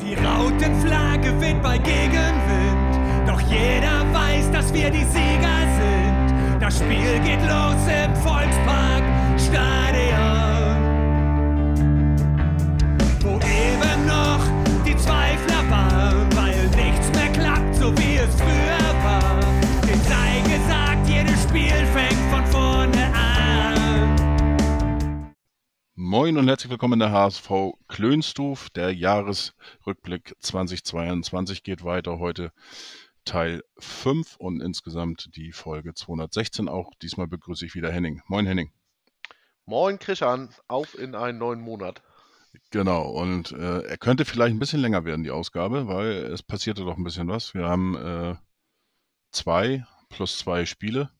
Die Rautenflagge weht bei Gegenwind, doch jeder weiß, dass wir die Sieger sind. Das Spiel geht los im Volkspark Stadion, wo eben noch die Zweifler waren, weil nichts mehr klappt, so wie es früher war. Den sei gesagt, jedes Spiel fängt von vorne Moin und herzlich willkommen in der HSV Klönstuf. Der Jahresrückblick 2022 geht weiter. Heute Teil 5 und insgesamt die Folge 216 auch. Diesmal begrüße ich wieder Henning. Moin Henning. Moin Christian, auf in einen neuen Monat. Genau, und äh, er könnte vielleicht ein bisschen länger werden, die Ausgabe, weil es passierte doch ein bisschen was. Wir haben äh, zwei plus zwei Spiele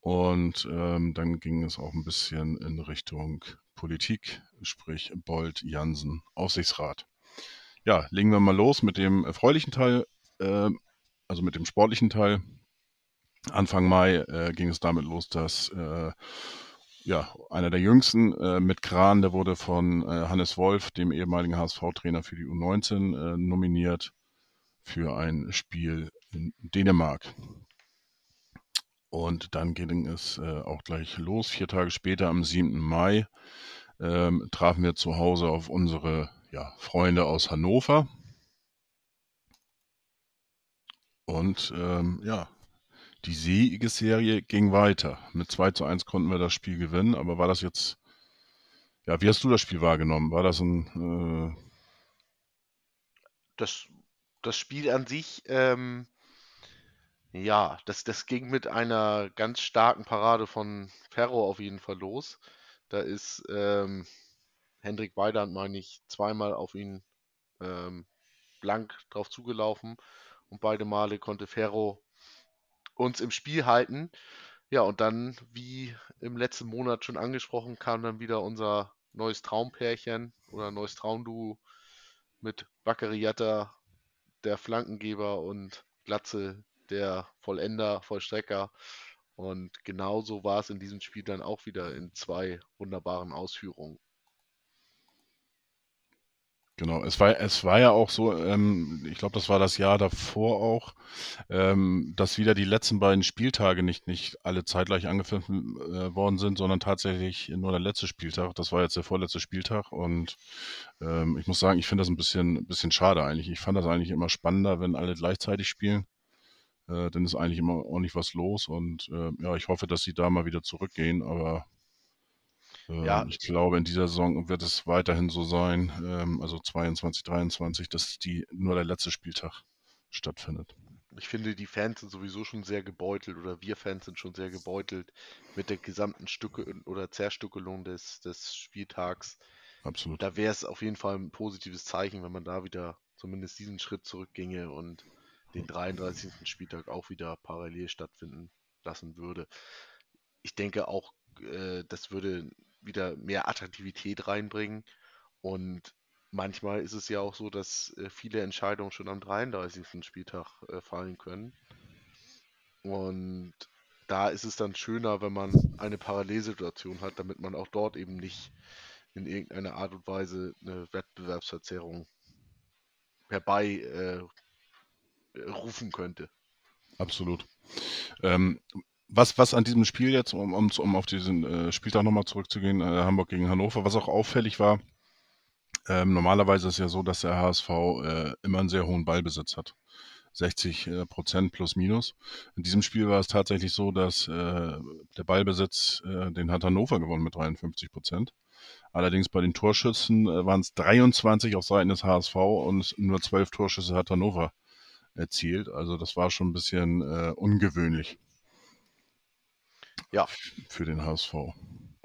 und ähm, dann ging es auch ein bisschen in Richtung Politik, sprich Bold, Jansen, Aufsichtsrat. Ja, legen wir mal los mit dem erfreulichen Teil, äh, also mit dem sportlichen Teil. Anfang Mai äh, ging es damit los, dass äh, ja, einer der jüngsten äh, mit Kran, der wurde von äh, Hannes Wolf, dem ehemaligen HSV-Trainer für die U19, äh, nominiert für ein Spiel in Dänemark. Und dann ging es äh, auch gleich los. Vier Tage später, am 7. Mai, ähm, trafen wir zu Hause auf unsere ja, Freunde aus Hannover. Und ähm, ja, die Siegesserie ging weiter. Mit 2 zu 1 konnten wir das Spiel gewinnen, aber war das jetzt, ja, wie hast du das Spiel wahrgenommen? War das ein, äh, Das, das Spiel an sich, ähm, ja, das, das ging mit einer ganz starken Parade von Ferro auf jeden Fall los. Da ist ähm, Hendrik Weidand, meine ich, zweimal auf ihn ähm, blank drauf zugelaufen und beide Male konnte Ferro uns im Spiel halten. Ja, und dann, wie im letzten Monat schon angesprochen, kam dann wieder unser neues Traumpärchen oder neues Traumduo mit Baccariata, der Flankengeber und Glatze, der Vollender, Vollstrecker. Und genauso war es in diesem Spiel dann auch wieder in zwei wunderbaren Ausführungen. Genau, es war, es war ja auch so, ähm, ich glaube, das war das Jahr davor auch, ähm, dass wieder die letzten beiden Spieltage nicht, nicht alle zeitgleich angepfiffen äh, worden sind, sondern tatsächlich nur der letzte Spieltag. Das war jetzt der vorletzte Spieltag und ähm, ich muss sagen, ich finde das ein bisschen, bisschen schade eigentlich. Ich fand das eigentlich immer spannender, wenn alle gleichzeitig spielen. Äh, dann ist eigentlich immer ordentlich was los und äh, ja, ich hoffe, dass sie da mal wieder zurückgehen, aber Ja, ähm, ich glaube, in dieser Saison wird es weiterhin so sein, ähm, also 22, 23, dass die nur der letzte Spieltag stattfindet. ich finde, die Fans sind sowieso schon sehr gebeutelt oder wir Fans sind schon sehr gebeutelt mit der gesamten Stücke oder Zerstückelung des, des Spieltags. Absolut. Da wäre es auf jeden Fall ein positives Zeichen, wenn man da wieder zumindest diesen Schritt zurückginge und den 33. Spieltag auch wieder parallel stattfinden lassen würde. Ich denke auch, äh, das würde wieder mehr Attraktivität reinbringen. Und manchmal ist es ja auch so, dass äh, viele Entscheidungen schon am 33. Spieltag äh, fallen können. Und da ist es dann schöner, wenn man eine Parallelsituation hat, damit man auch dort eben nicht in irgendeiner Art und Weise eine Wettbewerbsverzerrung herbei äh, rufen könnte. Absolut. Ähm, was, was an diesem Spiel jetzt, um, um, um auf diesen äh, Spieltag nochmal zurückzugehen, äh, Hamburg gegen Hannover, was auch auffällig war, ähm, normalerweise ist es ja so, dass der HSV äh, immer einen sehr hohen Ballbesitz hat. 60 äh, Prozent plus minus. In diesem Spiel war es tatsächlich so, dass äh, der Ballbesitz, äh, den hat Hannover gewonnen mit 53 Prozent. Allerdings bei den Torschüssen äh, waren es 23 auf Seiten des HSV und nur 12 Torschüsse hat Hannover erzielt. Also das war schon ein bisschen äh, ungewöhnlich Ja, für den HSV.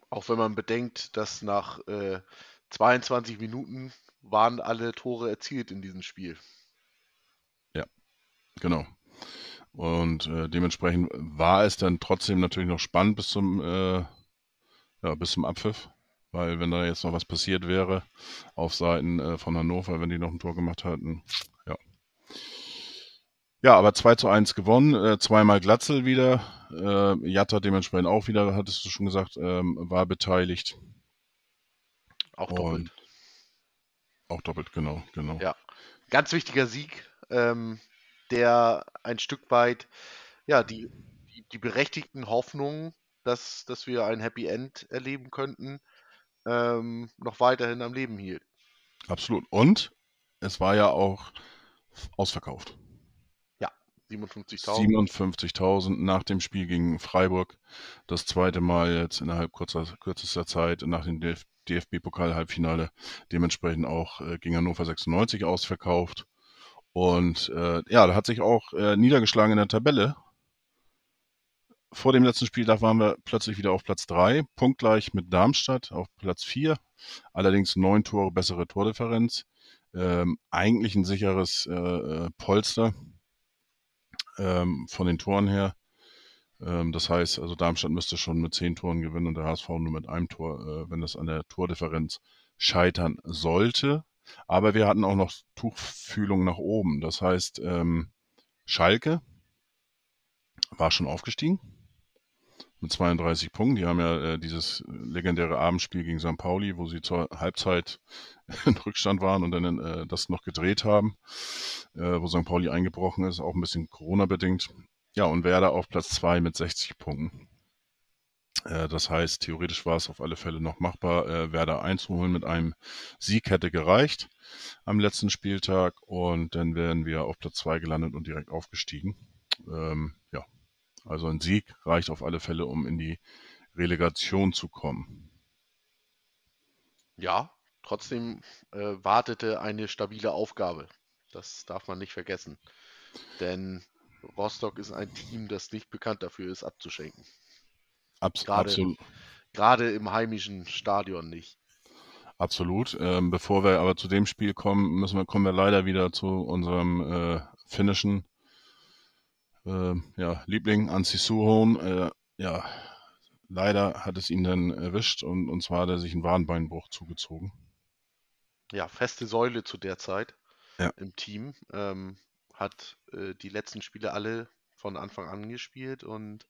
auch wenn man bedenkt, dass nach äh, 22 Minuten waren alle Tore erzielt in diesem Spiel. Genau. Und äh, dementsprechend war es dann trotzdem natürlich noch spannend bis zum, äh, ja, bis zum Abpfiff. Weil wenn da jetzt noch was passiert wäre auf Seiten äh, von Hannover, wenn die noch ein Tor gemacht hatten, ja. Ja, aber 2 zu 1 gewonnen, äh, zweimal Glatzel wieder. Äh, Jatta dementsprechend auch wieder, hattest du schon gesagt, ähm, war beteiligt. Auch doppelt. Und Auch doppelt, genau, genau. Ja, ganz wichtiger Sieg, ähm, der ein Stück weit ja, die, die, die berechtigten Hoffnungen, dass, dass wir ein Happy End erleben könnten, ähm, noch weiterhin am Leben hielt. Absolut. Und es war ja auch ausverkauft. Ja, 57.000. 57.000 nach dem Spiel gegen Freiburg. Das zweite Mal jetzt innerhalb kurzer, kürzester Zeit nach dem DF DFB-Pokal-Halbfinale. Dementsprechend auch äh, gegen Hannover 96 ausverkauft. Und äh, ja, da hat sich auch äh, niedergeschlagen in der Tabelle. Vor dem letzten Spieltag waren wir plötzlich wieder auf Platz 3, punktgleich mit Darmstadt auf Platz 4. Allerdings neun Tore bessere Tordifferenz. Ähm, eigentlich ein sicheres äh, äh, Polster ähm, von den Toren her. Ähm, das heißt, also Darmstadt müsste schon mit zehn Toren gewinnen und der HSV nur mit einem Tor, äh, wenn das an der Tordifferenz scheitern sollte. Aber wir hatten auch noch Tuchfühlung nach oben. Das heißt, ähm, Schalke war schon aufgestiegen mit 32 Punkten. Die haben ja äh, dieses legendäre Abendspiel gegen St. Pauli, wo sie zur Halbzeit in Rückstand waren und dann äh, das noch gedreht haben, äh, wo St. Pauli eingebrochen ist, auch ein bisschen Corona-bedingt. Ja, und Werder auf Platz 2 mit 60 Punkten. Äh, das heißt, theoretisch war es auf alle Fälle noch machbar, äh, Werder einzuholen mit einem Sieg hätte gereicht am letzten Spieltag und dann wären wir auf Platz 2 gelandet und direkt aufgestiegen. Ähm, ja, also ein Sieg reicht auf alle Fälle, um in die Relegation zu kommen. Ja, trotzdem äh, wartete eine stabile Aufgabe. Das darf man nicht vergessen. Denn Rostock ist ein Team, das nicht bekannt dafür ist, abzuschenken. Abs Gerade, absolut. gerade im heimischen Stadion nicht. Absolut. Ähm, bevor wir aber zu dem Spiel kommen, müssen wir, kommen wir leider wieder zu unserem äh, finnischen äh, ja, Liebling Ansi Suhon. Äh, ja, leider hat es ihn dann erwischt und, und zwar hat er sich einen Wadenbeinbruch zugezogen. Ja, feste Säule zu der Zeit Ja. im Team. Ähm, hat äh, die letzten Spiele alle von Anfang an gespielt und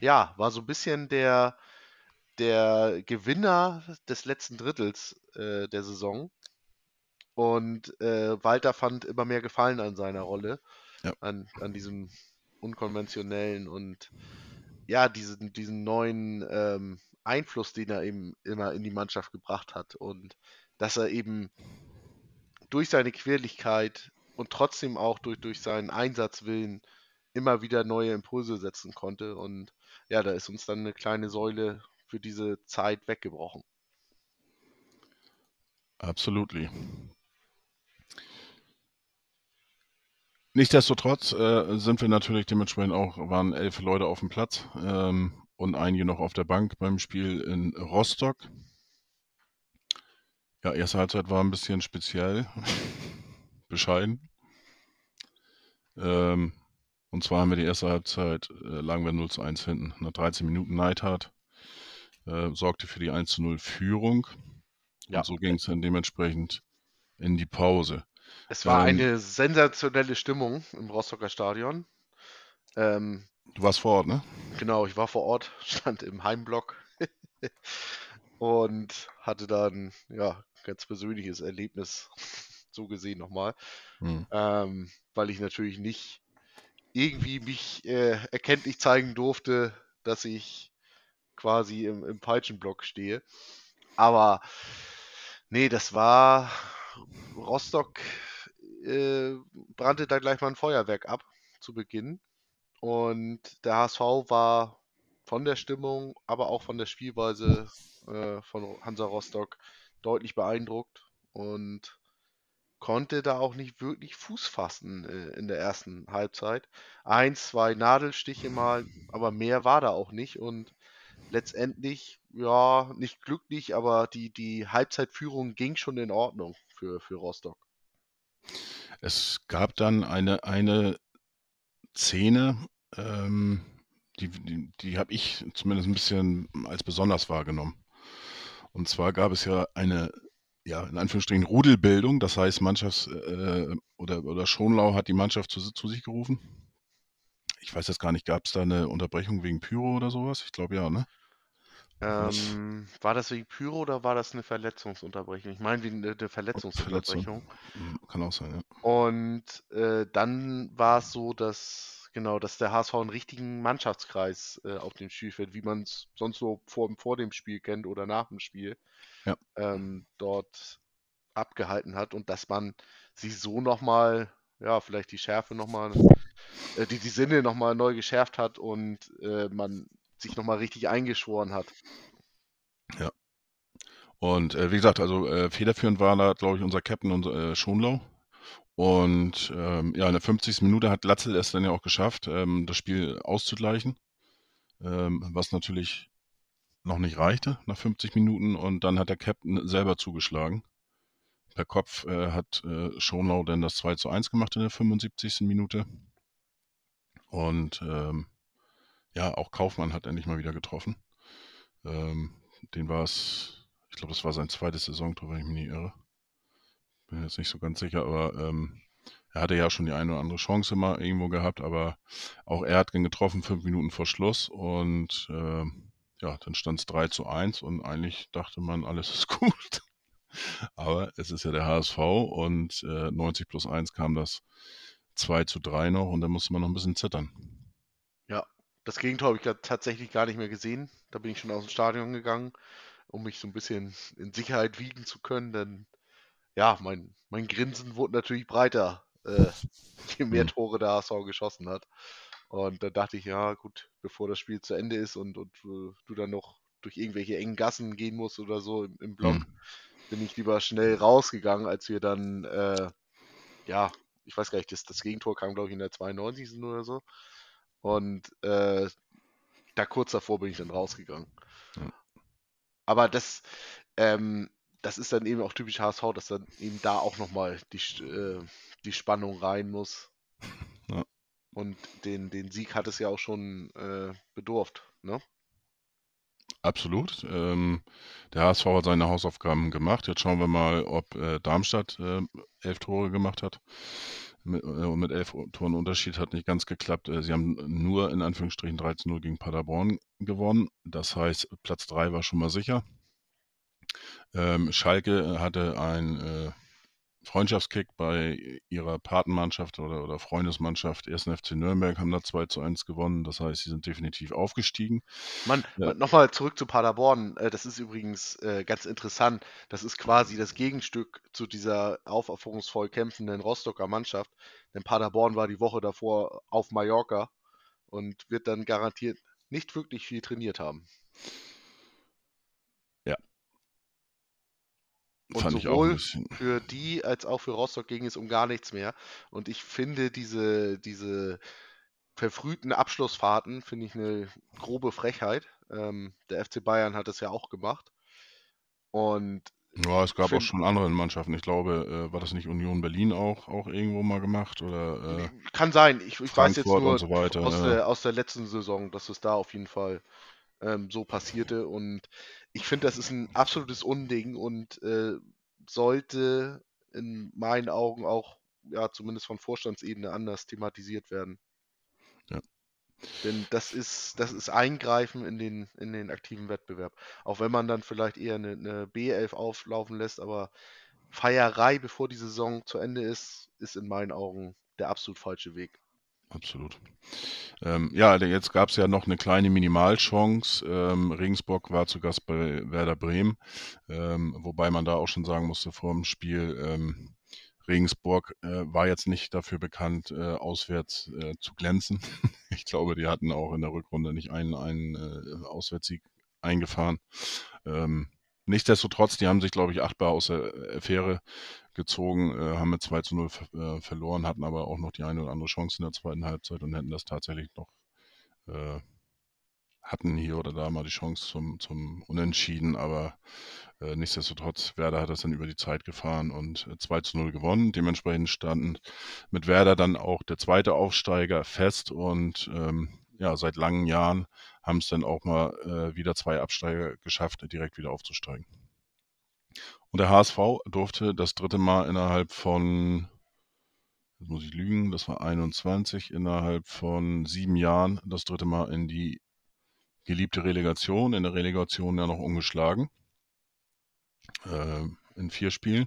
ja, war so ein bisschen der, der Gewinner des letzten Drittels äh, der Saison. Und äh, Walter fand immer mehr Gefallen an seiner Rolle, Ja. an, an diesem unkonventionellen und ja, diesen, diesen neuen ähm, Einfluss, den er eben immer in die Mannschaft gebracht hat. Und dass er eben durch seine Quirligkeit und trotzdem auch durch, durch seinen Einsatzwillen immer wieder neue Impulse setzen konnte. Und ja, da ist uns dann eine kleine Säule für diese Zeit weggebrochen. Absolutely. Nichtsdestotrotz äh, sind wir natürlich dementsprechend auch, waren elf Leute auf dem Platz ähm, und einige noch auf der Bank beim Spiel in Rostock. Ja, erste Halbzeit war ein bisschen speziell, bescheiden. Ähm, und zwar haben wir die erste Halbzeit, äh, lagen wir 0 zu 1 hinten. Nach 13 Minuten Neidhardt äh, sorgte für die 1 zu 0 Führung. Ja. Und so ging es dann dementsprechend in die Pause. Es war Ähm, eine sensationelle Stimmung im Rostocker Stadion. Ähm, Du warst vor Ort, ne? genau, ich war vor Ort, stand im Heimblock und hatte dann ja ganz persönliches Erlebnis so gesehen nochmal. Hm. ähm, weil ich natürlich nicht irgendwie mich äh, erkenntlich zeigen durfte, dass ich quasi im, im Peitschenblock stehe. Aber nee, das war Rostock äh, brannte da gleich mal ein Feuerwerk ab zu Beginn. Und der HSV war von der Stimmung, aber auch von der Spielweise äh, von Hansa Rostock deutlich beeindruckt und konnte da auch nicht wirklich Fuß fassen äh, in der ersten Halbzeit. Eins, zwei Nadelstiche mal, aber mehr war da auch nicht. Und letztendlich, ja, nicht glücklich, aber die, die Halbzeitführung ging schon in Ordnung für, für Rostock. Es gab dann eine, eine Szene, ähm, die, die, die habe ich zumindest ein bisschen als besonders wahrgenommen. Und zwar gab es ja eine, ja, in Anführungsstrichen Rudelbildung, das heißt, Mannschafts- äh, oder, oder Schonlau hat die Mannschaft zu, zu sich gerufen. Ich weiß jetzt gar nicht, gab es da eine Unterbrechung wegen Pyro oder sowas? Ich glaube ja, ne? Ähm, war das wegen Pyro oder war das eine Verletzungsunterbrechung? Ich meine, wie eine, eine Verletzungsunterbrechung. Hm, Kann auch sein, ja. Und äh, dann war es so, dass genau, dass der HSV einen richtigen Mannschaftskreis äh, auf dem Spielfeld, wie man es sonst so vor, vor dem Spiel kennt oder nach dem Spiel, Ja. ähm, dort abgehalten hat und dass man sie so nochmal, ja, vielleicht die Schärfe nochmal, äh, die, die Sinne nochmal neu geschärft hat und äh, man sich nochmal richtig eingeschworen hat. Und äh, wie gesagt, also äh, federführend war da, glaube ich, unser Captain unser, äh, Schonlau. Und ähm, ja, in der 50. Minute hat Latzel es dann ja auch geschafft, ähm, das Spiel auszugleichen, ähm, was natürlich noch nicht reichte nach 50 Minuten. Und dann hat der Captain selber zugeschlagen. Per Kopf äh, hat äh, Schonlau dann das 2 zu 1 gemacht in der 75. Minute. Und ähm, ja, auch Kaufmann hat endlich mal wieder getroffen. Ähm, den war es, ich glaube, das war sein zweites Saisontor, wenn ich mich nicht irre. Bin jetzt nicht so ganz sicher, aber ähm, er hatte ja schon die eine oder andere Chance mal irgendwo gehabt, aber auch er hat ihn getroffen, fünf Minuten vor Schluss und ähm, ja, dann stand es 3 zu 1 und eigentlich dachte man, alles ist gut. Aber es ist ja der HSV und äh, 90 plus 1 kam das 2 zu 3 noch und dann musste man noch ein bisschen zittern. Ja, das Gegentor habe ich tatsächlich gar nicht mehr gesehen. Da bin ich schon aus dem Stadion gegangen, um mich so ein bisschen in Sicherheit wiegen zu können, denn ja, mein, mein Grinsen wurde natürlich breiter, äh, je mehr Mhm. Tore der HSV geschossen hat. Und da dachte ich, ja, gut, bevor das Spiel zu Ende ist und, und äh, du dann noch durch irgendwelche engen Gassen gehen musst oder so im, im Block, Mhm. bin ich lieber schnell rausgegangen, als wir dann, äh, ja, ich weiß gar nicht, das, das Gegentor kam, glaube ich, in der 92. oder so. Und äh, da kurz davor bin ich dann rausgegangen. Ja. Aber das, ähm, das ist dann eben auch typisch HSV, dass dann eben da auch nochmal die, äh, die Spannung rein muss. Ja. Und den, den Sieg hat es ja auch schon äh, bedurft. Ne? Absolut. Ähm, der HSV hat seine Hausaufgaben gemacht. Jetzt schauen wir mal, ob äh, Darmstadt äh, elf Tore gemacht hat. Mit, äh, und mit elf Toren Unterschied hat nicht ganz geklappt. Äh, sie haben nur in Anführungsstrichen 13-0 gegen Paderborn gewonnen. Das heißt, Platz 3 war schon mal sicher. Ähm, Schalke hatte ein äh, Freundschaftskick bei ihrer Patenmannschaft oder, oder Freundesmannschaft 1. FC Nürnberg, haben da 2 zu 1 gewonnen. Das heißt, sie sind definitiv aufgestiegen. Mann, Ja. nochmal zurück zu Paderborn. Äh, Das ist übrigens äh, ganz interessant. Das ist quasi das Gegenstück zu dieser aufopferungsvoll kämpfenden Rostocker Mannschaft. Denn Paderborn war die Woche davor auf Mallorca und wird dann garantiert nicht wirklich viel trainiert haben. Und Fand auch sowohl für die als auch für Rostock ging es um gar nichts mehr. Und ich finde diese, diese verfrühten Abschlussfahrten, finde ich eine grobe Frechheit. Ähm, der FC Bayern hat es ja auch gemacht. Und Ja, es gab auch find- schon andere Mannschaften. Ich glaube, äh, war das nicht Union Berlin auch, auch irgendwo mal gemacht? Oder äh, kann sein, ich, ich weiß jetzt nur so weiter, aus, ja. der, aus der letzten Saison, dass es da auf jeden Fall ähm, so passierte. Und ich finde, das ist ein absolutes Unding und äh, sollte in meinen Augen auch, ja, zumindest von Vorstandsebene anders thematisiert werden. Ja. Denn das ist, das ist Eingreifen in den, in den aktiven Wettbewerb. Auch wenn man dann vielleicht eher eine, eine B11 auflaufen lässt, aber Feierei, bevor die Saison zu Ende ist, ist in meinen Augen der absolut falsche Weg. Absolut. Ähm, ja, jetzt gab es ja noch eine kleine Minimalchance. Ähm, Regensburg war zu Gast bei Werder Bremen, ähm, wobei man da auch schon sagen musste vor dem Spiel, ähm, Regensburg äh, war jetzt nicht dafür bekannt, äh, auswärts äh, zu glänzen. ich glaube, die hatten auch in der Rückrunde nicht einen, einen äh, Auswärtssieg eingefahren. Ähm, nichtsdestotrotz, die haben sich, glaube ich, achtbar aus der Affäre gezogen, äh, haben mit 2 zu 0 ver äh, verloren, hatten aber auch noch die eine oder andere Chance in der zweiten Halbzeit und hätten das tatsächlich noch, äh, hatten hier oder da mal die Chance zum, zum Unentschieden, aber äh, nichtsdestotrotz, Werder hat das dann über die Zeit gefahren und äh, 2 zu 0 gewonnen. Dementsprechend standen mit Werder dann auch der zweite Aufsteiger fest und ähm, ja, seit langen Jahren haben es dann auch mal äh, wieder zwei Absteiger geschafft, direkt wieder aufzusteigen. Und der HSV durfte das dritte Mal innerhalb von, jetzt muss ich lügen, das war 21, innerhalb von sieben Jahren das dritte Mal in die geliebte Relegation, in der Relegation ja noch ungeschlagen. Äh, in vier Spielen.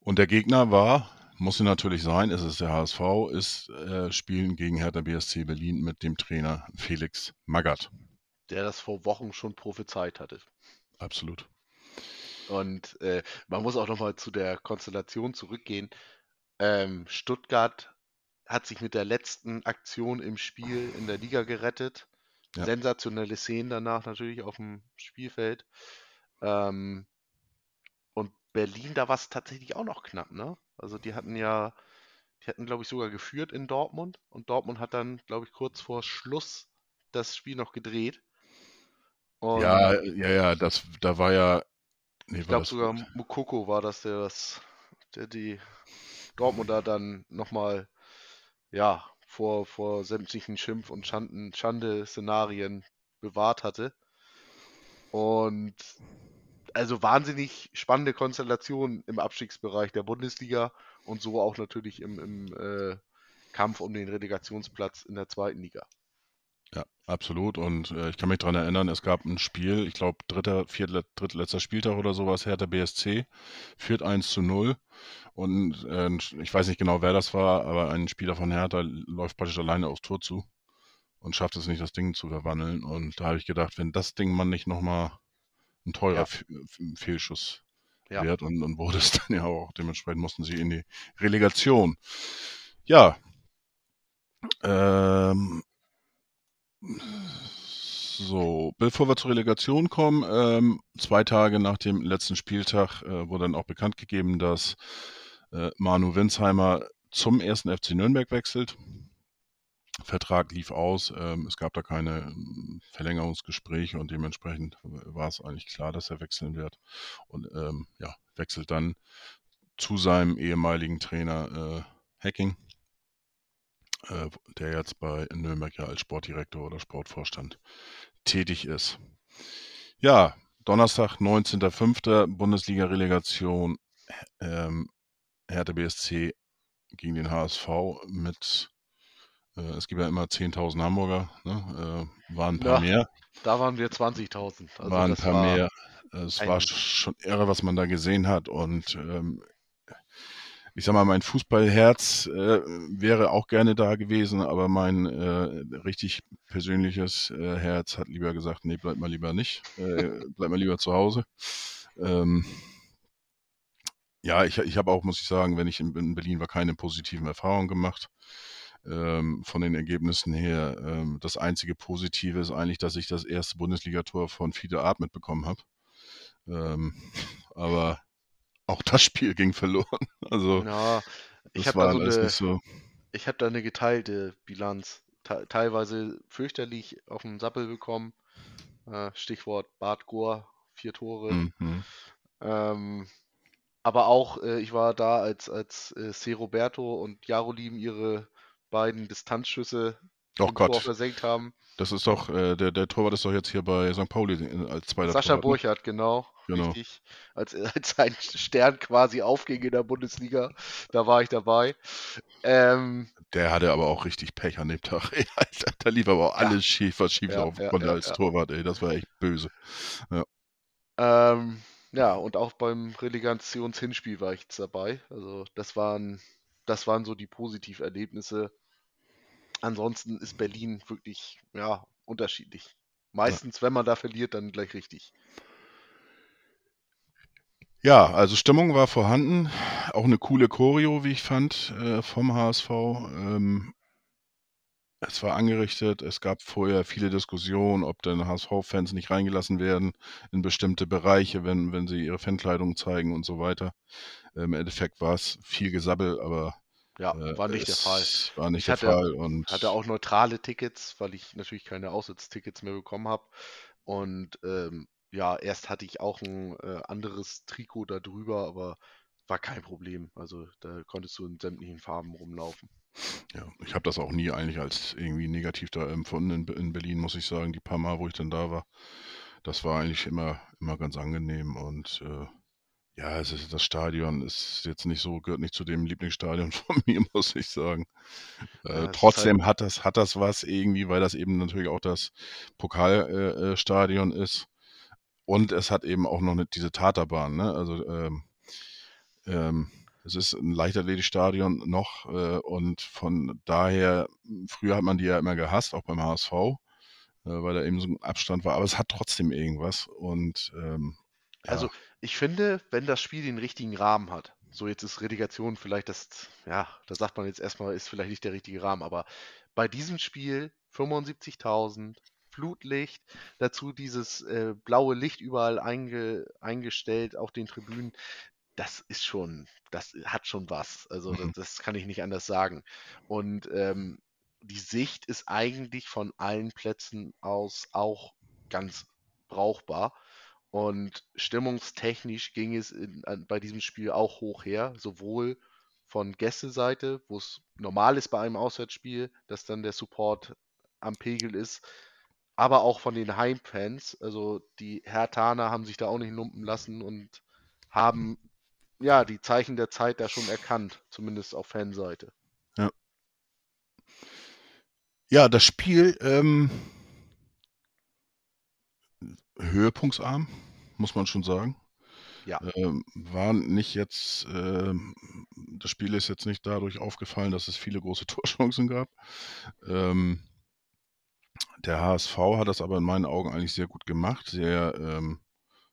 Und der Gegner war, muss sie natürlich sein, ist es der HSV, ist äh, Spielen gegen Hertha BSC Berlin mit dem Trainer Felix Magath. Der das vor Wochen schon prophezeit hatte. Absolut. Und äh, man muss auch nochmal zu der Konstellation zurückgehen. Ähm, Stuttgart hat sich mit der letzten Aktion im Spiel in der Liga gerettet. Ja. Sensationelle Szenen danach natürlich auf dem Spielfeld. Ähm, und Berlin, da war es tatsächlich auch noch knapp, ne? Also die hatten ja, die hatten, glaube ich, sogar geführt in Dortmund und Dortmund hat dann, glaube ich, kurz vor Schluss das Spiel noch gedreht. Und Ja, ja, ja, das, da war ja, nee, ich glaube sogar Mukoko war das, der das, der die Dortmunder dann nochmal, ja, vor, vor sämtlichen Schimpf- und Schanden, Schande-Szenarien bewahrt hatte. Und also wahnsinnig spannende Konstellation im Abstiegsbereich der Bundesliga und so auch natürlich im, im äh, Kampf um den Relegationsplatz in der zweiten Liga. ja, absolut. Und äh, ich kann mich dran erinnern, es gab ein Spiel, ich glaube, dritter, viertler, drittletzter Spieltag oder sowas, Hertha BSC, führt 1 zu 0. Und äh, ich weiß nicht genau, wer das war, aber ein Spieler von Hertha läuft praktisch alleine aufs Tor zu und schafft es nicht, das Ding zu verwandeln. Und da habe ich gedacht, wenn das Ding man nicht nochmal ein teurer Ja. Fehlschuss Ja. wird und, und wurde es dann ja auch. Dementsprechend mussten sie in die Relegation. Ja. Ähm, so, bevor wir zur Relegation kommen, ähm, zwei Tage nach dem letzten Spieltag äh, wurde dann auch bekannt gegeben, dass äh, Manu Winsheimer zum ersten FC Nürnberg wechselt. Vertrag lief aus, ähm, es gab da keine ähm, Verlängerungsgespräche und dementsprechend war es eigentlich klar, dass er wechseln wird. Und ähm, ja, wechselt dann zu seinem ehemaligen Trainer äh, Hacking, äh, der jetzt bei Nürnberg ja als Sportdirektor oder Sportvorstand tätig ist. Ja, Donnerstag, 19.05. Bundesliga-Relegation ähm, Hertha BSC gegen den HSV mit, es gibt ja immer 10.000 Hamburger, ne? äh, waren ein paar Ja, mehr, Da waren wir 20.000. Also waren ein paar war mehr. Es war ein, schon irre, was man da gesehen hat und ähm, ich sag mal, mein Fußballherz äh, wäre auch gerne da gewesen, aber mein äh, richtig persönliches äh, Herz hat lieber gesagt, nee, bleib mal lieber nicht, äh, bleib mal lieber zu Hause. Ähm, ja, ich, ich habe auch, muss ich sagen, wenn ich in, in Berlin war, keine positiven Erfahrungen gemacht. Ähm, von den Ergebnissen her. Ähm, das einzige Positive ist eigentlich, dass ich das erste Bundesligator von Fiete Art mitbekommen habe. Ähm, aber auch das Spiel ging verloren. Also ja, ich das habe da so alles eine, nicht so. ich habe da eine geteilte Bilanz. Te teilweise fürchterlich auf den Sappel bekommen. Äh, Stichwort Bart Gohr, vier Tore. Mhm. Ähm, aber auch, äh, ich war da, als, als äh, C. Roberto und Jarolim ihre beiden Distanzschüsse Oh Tor Gott, versenkt haben. das ist doch, äh, der, der Torwart ist doch jetzt hier bei St. Pauli äh, als zweiter Sascha Torwart, ne? Burchardt, genau, Genau. richtig. Als, als ein Stern quasi aufging in der Bundesliga, da war ich dabei. Ähm, Der hatte aber auch richtig Pech an dem Tag. Da lief aber auch ja, alles schief, was schief ja, laufen ja, konnte ja, als ja. Torwart, ey. Das war echt böse. Ja. Ähm, ja, und auch beim Relegationshinspiel war ich jetzt dabei. Also das waren, das waren so die Positiverlebnisse. Ansonsten ist Berlin wirklich, ja, unterschiedlich. Ja. Meistens, wenn man da verliert, dann gleich richtig. Ja, also Stimmung war vorhanden. Auch eine coole Choreo, wie ich fand, äh, vom HSV. Ähm, es war angerichtet. Es gab vorher viele Diskussionen, ob denn HSV-Fans nicht reingelassen werden in bestimmte Bereiche, wenn, wenn sie ihre Fankleidung zeigen und so weiter. Im Endeffekt war es viel Gesabbel, aber Ja, äh, war nicht der Fall. war nicht Ich der hatte, Fall. hatte Und auch neutrale Tickets, weil ich natürlich keine Auswärtstickets mehr bekommen habe. Und ähm, ja, erst hatte ich auch ein äh, anderes Trikot da drüber, aber war kein Problem. Also da konntest du in sämtlichen Farben rumlaufen. ja, ich habe das auch nie eigentlich als irgendwie negativ da empfunden in, in Berlin, muss ich sagen. Die paar Mal, wo ich dann da war, das war eigentlich immer, immer ganz angenehm. Und äh, Ja, es ist, das Stadion ist jetzt nicht so, gehört nicht zu dem Lieblingsstadion von mir, muss ich sagen. Äh, Ja, ist halt trotzdem hat das, hat das was irgendwie, weil das eben natürlich auch das Pokalstadion äh, äh, ist. Und es hat eben auch noch eine, diese Taterbahn, ne? Also ähm, ähm, es ist ein Leichtathletikstadion noch äh, und von daher, früher hat man die ja immer gehasst, auch beim HSV, äh, weil da eben so ein Abstand war, aber es hat trotzdem irgendwas und ähm, ja, Also, ich finde, wenn das Spiel den richtigen Rahmen hat, so jetzt ist Relegation vielleicht das, ja, da sagt man jetzt erstmal, ist vielleicht nicht der richtige Rahmen, aber bei diesem Spiel 75.000, Flutlicht, dazu dieses äh, blaue Licht überall einge, eingestellt auf den Tribünen, das ist schon, das hat schon was. Also, das, mhm, das kann ich nicht anders sagen. Und ähm, die Sicht ist eigentlich von allen Plätzen aus auch ganz brauchbar. Und stimmungstechnisch ging es in, an, bei diesem Spiel auch hoch her, sowohl von Gästeseite, wo es normal ist bei einem Auswärtsspiel, dass dann der Support am Pegel ist, aber auch von den Heimfans. Also die Hertaner haben sich da auch nicht lumpen lassen und haben ja die Zeichen der Zeit da schon erkannt, zumindest auf Fanseite. ja. Ja, das Spiel ähm, höhepunktsarm, muss man schon sagen. Ja, Ähm, war nicht jetzt, ähm, das Spiel ist jetzt nicht dadurch aufgefallen, dass es viele große Torchancen gab. Ähm, der HSV hat das aber in meinen Augen eigentlich sehr gut gemacht, sehr ähm,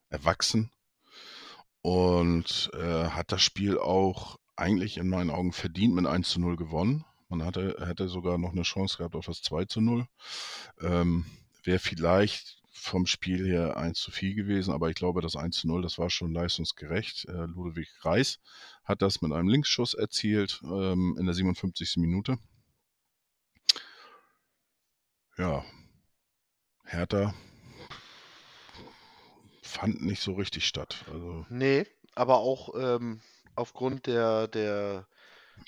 erwachsen und äh, hat das Spiel auch eigentlich in meinen Augen verdient mit 1 zu 0 gewonnen. Man hatte, hätte sogar noch eine Chance gehabt auf das 2 zu 0. Ähm, Wäre vielleicht vom Spiel her 1 zu viel gewesen, aber ich glaube, das 1 zu 0, das war schon leistungsgerecht. Äh, Ludwig Reis hat das mit einem Linksschuss erzielt ähm, in der 57. Minute. Ja, Hertha fand nicht so richtig statt. Also, nee, aber auch ähm, aufgrund der, der,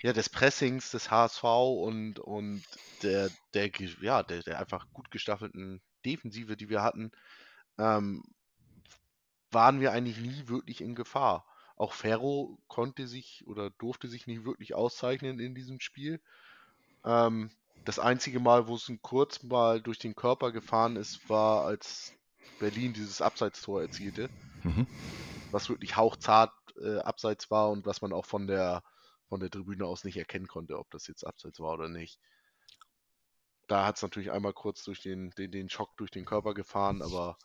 ja, des Pressings des HSV und, und der, der, ja, der, der einfach gut gestaffelten Defensive, die wir hatten, ähm, waren wir eigentlich nie wirklich in Gefahr. Auch Ferro konnte sich oder durfte sich nicht wirklich auszeichnen in diesem Spiel. Ähm, das einzige Mal, wo es ein kurz mal durch den Körper gefahren ist, war, als Berlin dieses Abseitstor erzielte, mhm. was wirklich hauchzart äh, abseits war und was man auch von der, von der Tribüne aus nicht erkennen konnte, ob das jetzt abseits war oder nicht. Da hat es natürlich einmal kurz durch den, den, den Schock durch den Körper gefahren, aber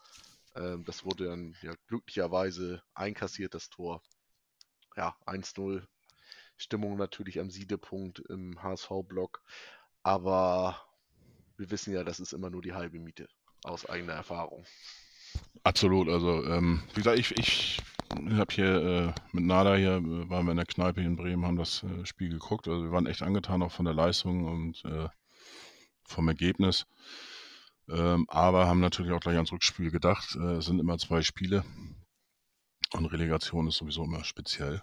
ähm, das wurde dann ja glücklicherweise einkassiert, das Tor. Ja, 1-0. Stimmung natürlich am Siedepunkt im HSV-Block. Aber wir wissen ja, das ist immer nur die halbe Miete aus eigener Erfahrung. Absolut, also ähm, wie gesagt, ich, ich habe hier äh, mit Nada hier, äh, waren wir in der Kneipe in Bremen, haben das äh, Spiel geguckt. Also wir waren echt angetan auch von der Leistung und äh, vom Ergebnis. Ähm, aber haben natürlich auch gleich ans Rückspiel gedacht. Äh, es sind immer zwei Spiele und Relegation ist sowieso immer speziell.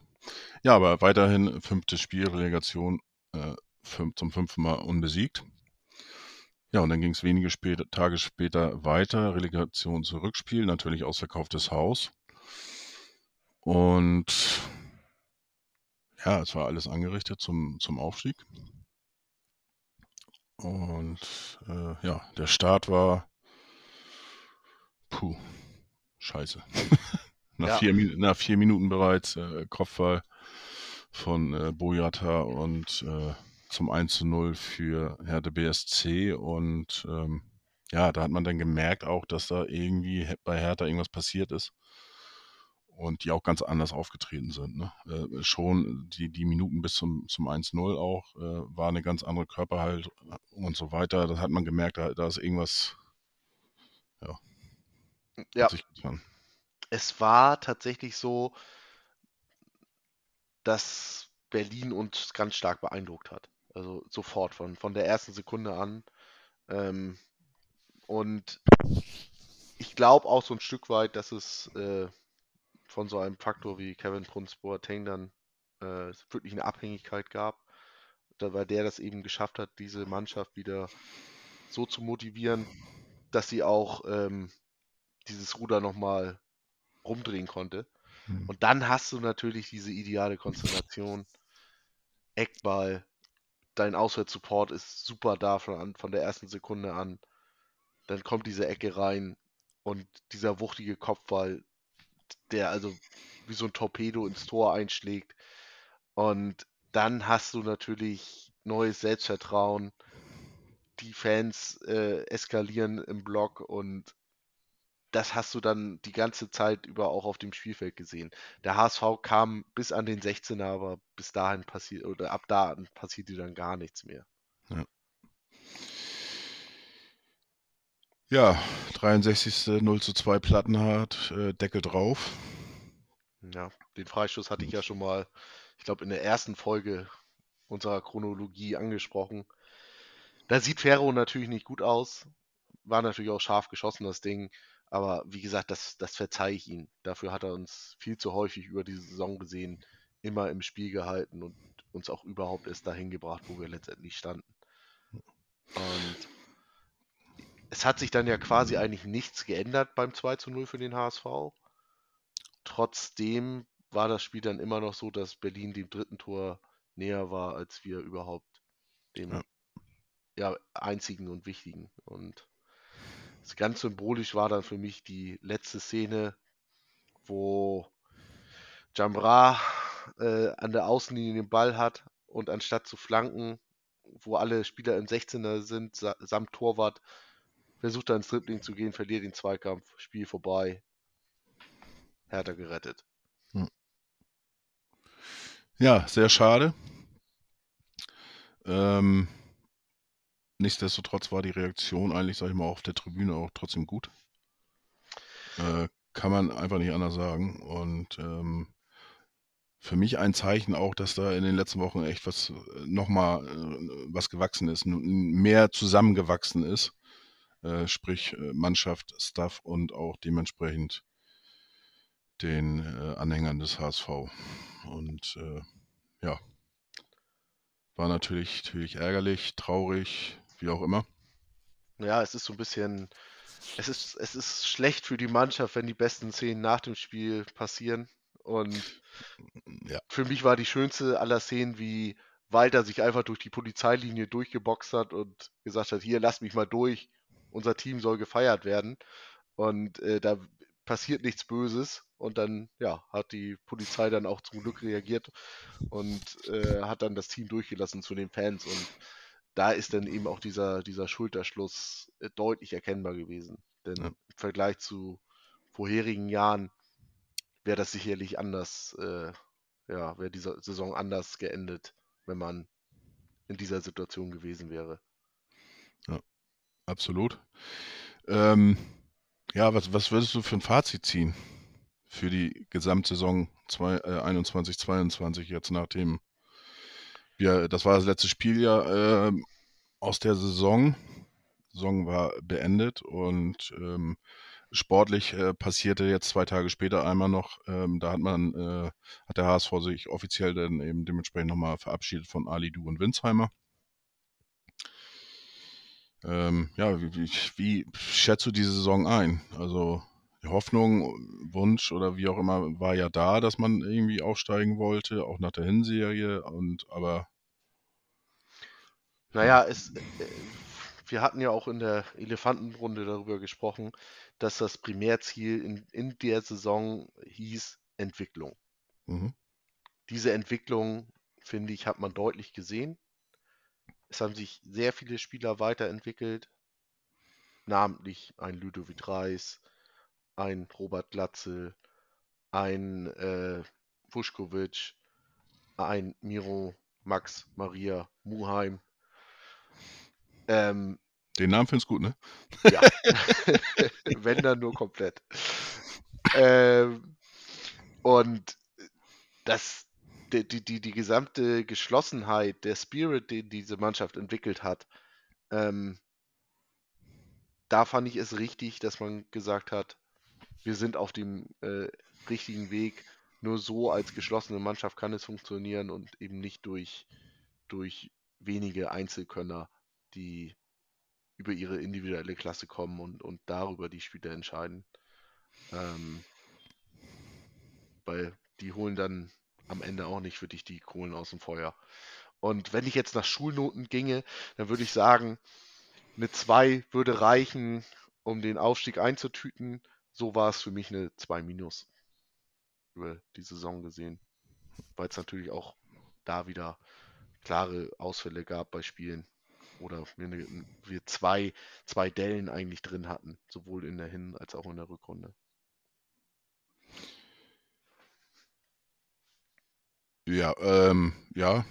Ja, aber weiterhin fünftes Spiel, Relegation fünf, zum fünften Mal unbesiegt. Ja, und dann ging es wenige später, Tage später weiter, Relegation zu Rückspiel, natürlich ausverkauftes Haus. Und ja, es war alles angerichtet zum, zum Aufstieg. Und äh, ja, der Start war puh, scheiße. nach, Ja. vier, nach vier Minuten bereits äh, Kopfball von äh, Boyata und äh, zum 1 zu 0 für Hertha BSC. Und ähm, ja, da hat man dann gemerkt auch, dass da irgendwie bei Hertha irgendwas passiert ist. Und die auch ganz anders aufgetreten sind. Ne? Äh, schon die, die Minuten bis zum, zum 1-0 auch äh, war eine ganz andere Körperhaltung und so weiter. Das hat man gemerkt, da, da ist irgendwas Ja, sich getan. es war tatsächlich so, dass Berlin uns ganz stark beeindruckt hat. Also sofort von, von der ersten Sekunde an. Ähm, und ich glaube auch so ein Stück weit, dass es äh, von so einem Faktor wie Kevin Prince Boateng dann äh, wirklich eine Abhängigkeit gab, da, weil der das eben geschafft hat, diese Mannschaft wieder so zu motivieren, dass sie auch ähm, dieses Ruder nochmal rumdrehen konnte. Hm. Und dann hast du natürlich diese ideale Konstellation. Eckball, dein Auswärtssupport ist super da von, von der ersten Sekunde an. Dann kommt diese Ecke rein und dieser wuchtige Kopfball, der also wie so ein Torpedo ins Tor einschlägt. Und dann hast du natürlich neues Selbstvertrauen. Die Fans äh, eskalieren im Block und das hast du dann die ganze Zeit über auch auf dem Spielfeld gesehen. Der HSV kam bis an den 16er, aber bis dahin passiert oder ab da passierte dann gar nichts mehr. Ja, 63. 0 zu 2 Plattenhardt, äh, Deckel drauf. Ja, den Freistoß hatte ich ja schon mal, ich glaube, in der ersten Folge unserer Chronologie angesprochen. Da sieht Ferro natürlich nicht gut aus. War natürlich auch scharf geschossen, das Ding. Aber wie gesagt, das, das verzeihe ich ihm. Dafür hat er uns viel zu häufig über die Saison gesehen, immer im Spiel gehalten und uns auch überhaupt erst dahin gebracht, wo wir letztendlich standen. Und es hat sich dann ja quasi eigentlich nichts geändert beim 2 zu 0 für den HSV. Trotzdem war das Spiel dann immer noch so, dass Berlin dem dritten Tor näher war, als wir überhaupt dem Ja. ja, einzigen und wichtigen. Und ganz symbolisch war dann für mich die letzte Szene, wo Jambra äh, an der Außenlinie den Ball hat und anstatt zu flanken, wo alle Spieler im 16er sind, sa samt Torwart, versucht er ins Dribbling zu gehen, verliert den Zweikampf, Spiel vorbei. Hertha gerettet. Ja, sehr schade. Ähm, nichtsdestotrotz war die Reaktion eigentlich, sag ich mal, auf der Tribüne auch trotzdem gut. Äh, kann man einfach nicht anders sagen. Und ähm, für mich ein Zeichen auch, dass da in den letzten Wochen echt was äh, nochmal äh, was gewachsen ist, mehr zusammengewachsen ist. Äh, sprich äh, Mannschaft, Staff und auch dementsprechend den äh, Anhängern des HSV. Und äh, ja, war natürlich, natürlich ärgerlich, traurig, wie auch immer. Ja, es ist so ein bisschen, es ist, es ist schlecht für die Mannschaft, wenn die besten Szenen nach dem Spiel passieren. Und Ja, für mich war die schönste aller Szenen, wie Walter sich einfach durch die Polizeilinie durchgeboxt hat und gesagt hat, hier, lass mich mal durch, unser Team soll gefeiert werden. Und äh, da passiert nichts Böses. Und dann, ja, hat die Polizei dann auch zum Glück reagiert und äh, hat dann das Team durchgelassen zu den Fans. Und da ist dann eben auch dieser, dieser Schulterschluss äh, deutlich erkennbar gewesen. Denn Ja. im Vergleich zu vorherigen Jahren wäre das sicherlich anders, äh, ja, wäre diese Saison anders geendet, wenn man in dieser Situation gewesen wäre. absolut. Ähm, ja, was, was würdest du für ein Fazit ziehen für die Gesamtsaison zwei, äh, 21, 22 jetzt nachdem wir, das war das letzte Spiel ja ähm, aus der Saison. Saison war beendet und ähm, sportlich äh, passierte jetzt zwei Tage später einmal noch, ähm, da hat man, äh, hat der HSV sich offiziell dann eben dementsprechend nochmal verabschiedet von Ali Du und Winsheimer. Ähm, ja, wie, wie schätzt du diese Saison ein? Also die Hoffnung, Wunsch oder wie auch immer war ja da, dass man irgendwie aufsteigen wollte, auch nach der Hinserie und aber Naja, es, äh, wir hatten ja auch in der Elefantenrunde darüber gesprochen, dass das Primärziel in, in der Saison hieß Entwicklung. mhm, Diese Entwicklung, finde ich, hat man deutlich gesehen. Es haben sich sehr viele Spieler weiterentwickelt, namentlich ein Ludovic Reis, ein Robert Glatzel, ein äh, Vuskovic, ein Miro, Max, Maria, Muheim. Ähm, den Namen findest du gut, ne? ja, wenn dann nur komplett. Ähm, und das, die, die, die, die gesamte Geschlossenheit, der Spirit, den diese Mannschaft entwickelt hat, ähm, da fand ich es richtig, dass man gesagt hat, wir sind auf dem äh, richtigen Weg. Nur so als geschlossene Mannschaft kann es funktionieren und eben nicht durch, durch wenige Einzelkönner, die über ihre individuelle Klasse kommen und, und darüber die Spiele entscheiden. Ähm, weil die holen dann am Ende auch nicht für dich die Kohlen aus dem Feuer. Und wenn ich jetzt nach Schulnoten ginge, dann würde ich sagen, eine 2 würde reichen, um den Aufstieg einzutüten. So war es für mich eine 2 minus über die Saison gesehen. Weil es natürlich auch da wieder klare Ausfälle gab bei Spielen. Oder wir, ne, wir zwei, zwei Dellen eigentlich drin hatten, sowohl in der Hin- als auch in der Rückrunde. Ja, ähm, ja,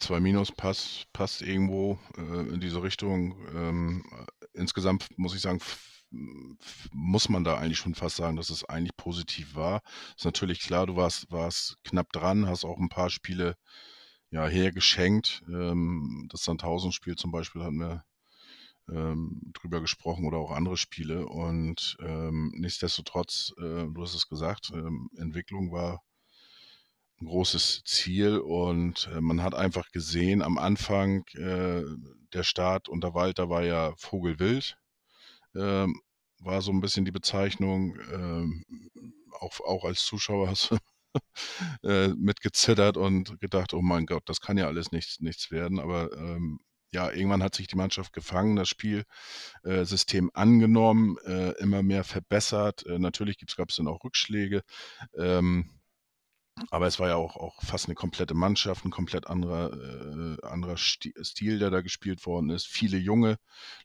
2 Minus passt, passt irgendwo äh, in diese Richtung. Ähm, insgesamt muss ich sagen, muss man da eigentlich schon fast sagen, dass es eigentlich positiv war. Ist natürlich klar, du warst, warst knapp dran, hast auch ein paar Spiele ja, hergeschenkt. Ähm, das Sandhausen-Spiel zum Beispiel hatten wir ähm, drüber gesprochen oder auch andere Spiele. Und ähm, nichtsdestotrotz, äh, du hast es gesagt, ähm, Entwicklung war ein großes Ziel und äh, man hat einfach gesehen, am Anfang äh, der Start unter Walter war ja Vogelwild, ähm, war so ein bisschen die Bezeichnung. Ähm, auch, auch als Zuschauer hast du äh, mitgezittert und gedacht, oh mein Gott, das kann ja alles nichts, nichts werden. Aber ähm, ja, irgendwann hat sich die Mannschaft gefangen, das Spielsystem äh, angenommen, äh, immer mehr verbessert. Äh, natürlich gab es dann auch Rückschläge. Ähm, aber es war ja auch, auch fast eine komplette Mannschaft, ein komplett anderer, äh, anderer Stil, der da gespielt worden ist. Viele junge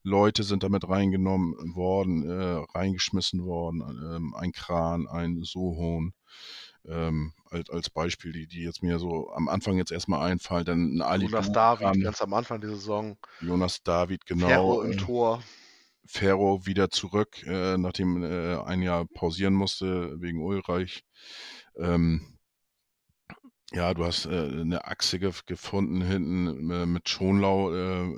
Leute sind damit reingenommen worden, äh, reingeschmissen worden. Ähm, ein Kran, ein Sohon, ähm, als, als Beispiel, die, die jetzt mir so am Anfang jetzt erstmal einfallen. Dann ein Ali Jonas David, ganz am Anfang der Saison. Jonas David, genau. Ferro im äh, Tor. Ferro wieder zurück, äh, nachdem äh, ein Jahr pausieren musste wegen Ulreich. Ähm, ja, du hast äh, eine Achse ge gefunden hinten äh, mit Schonlau. Äh,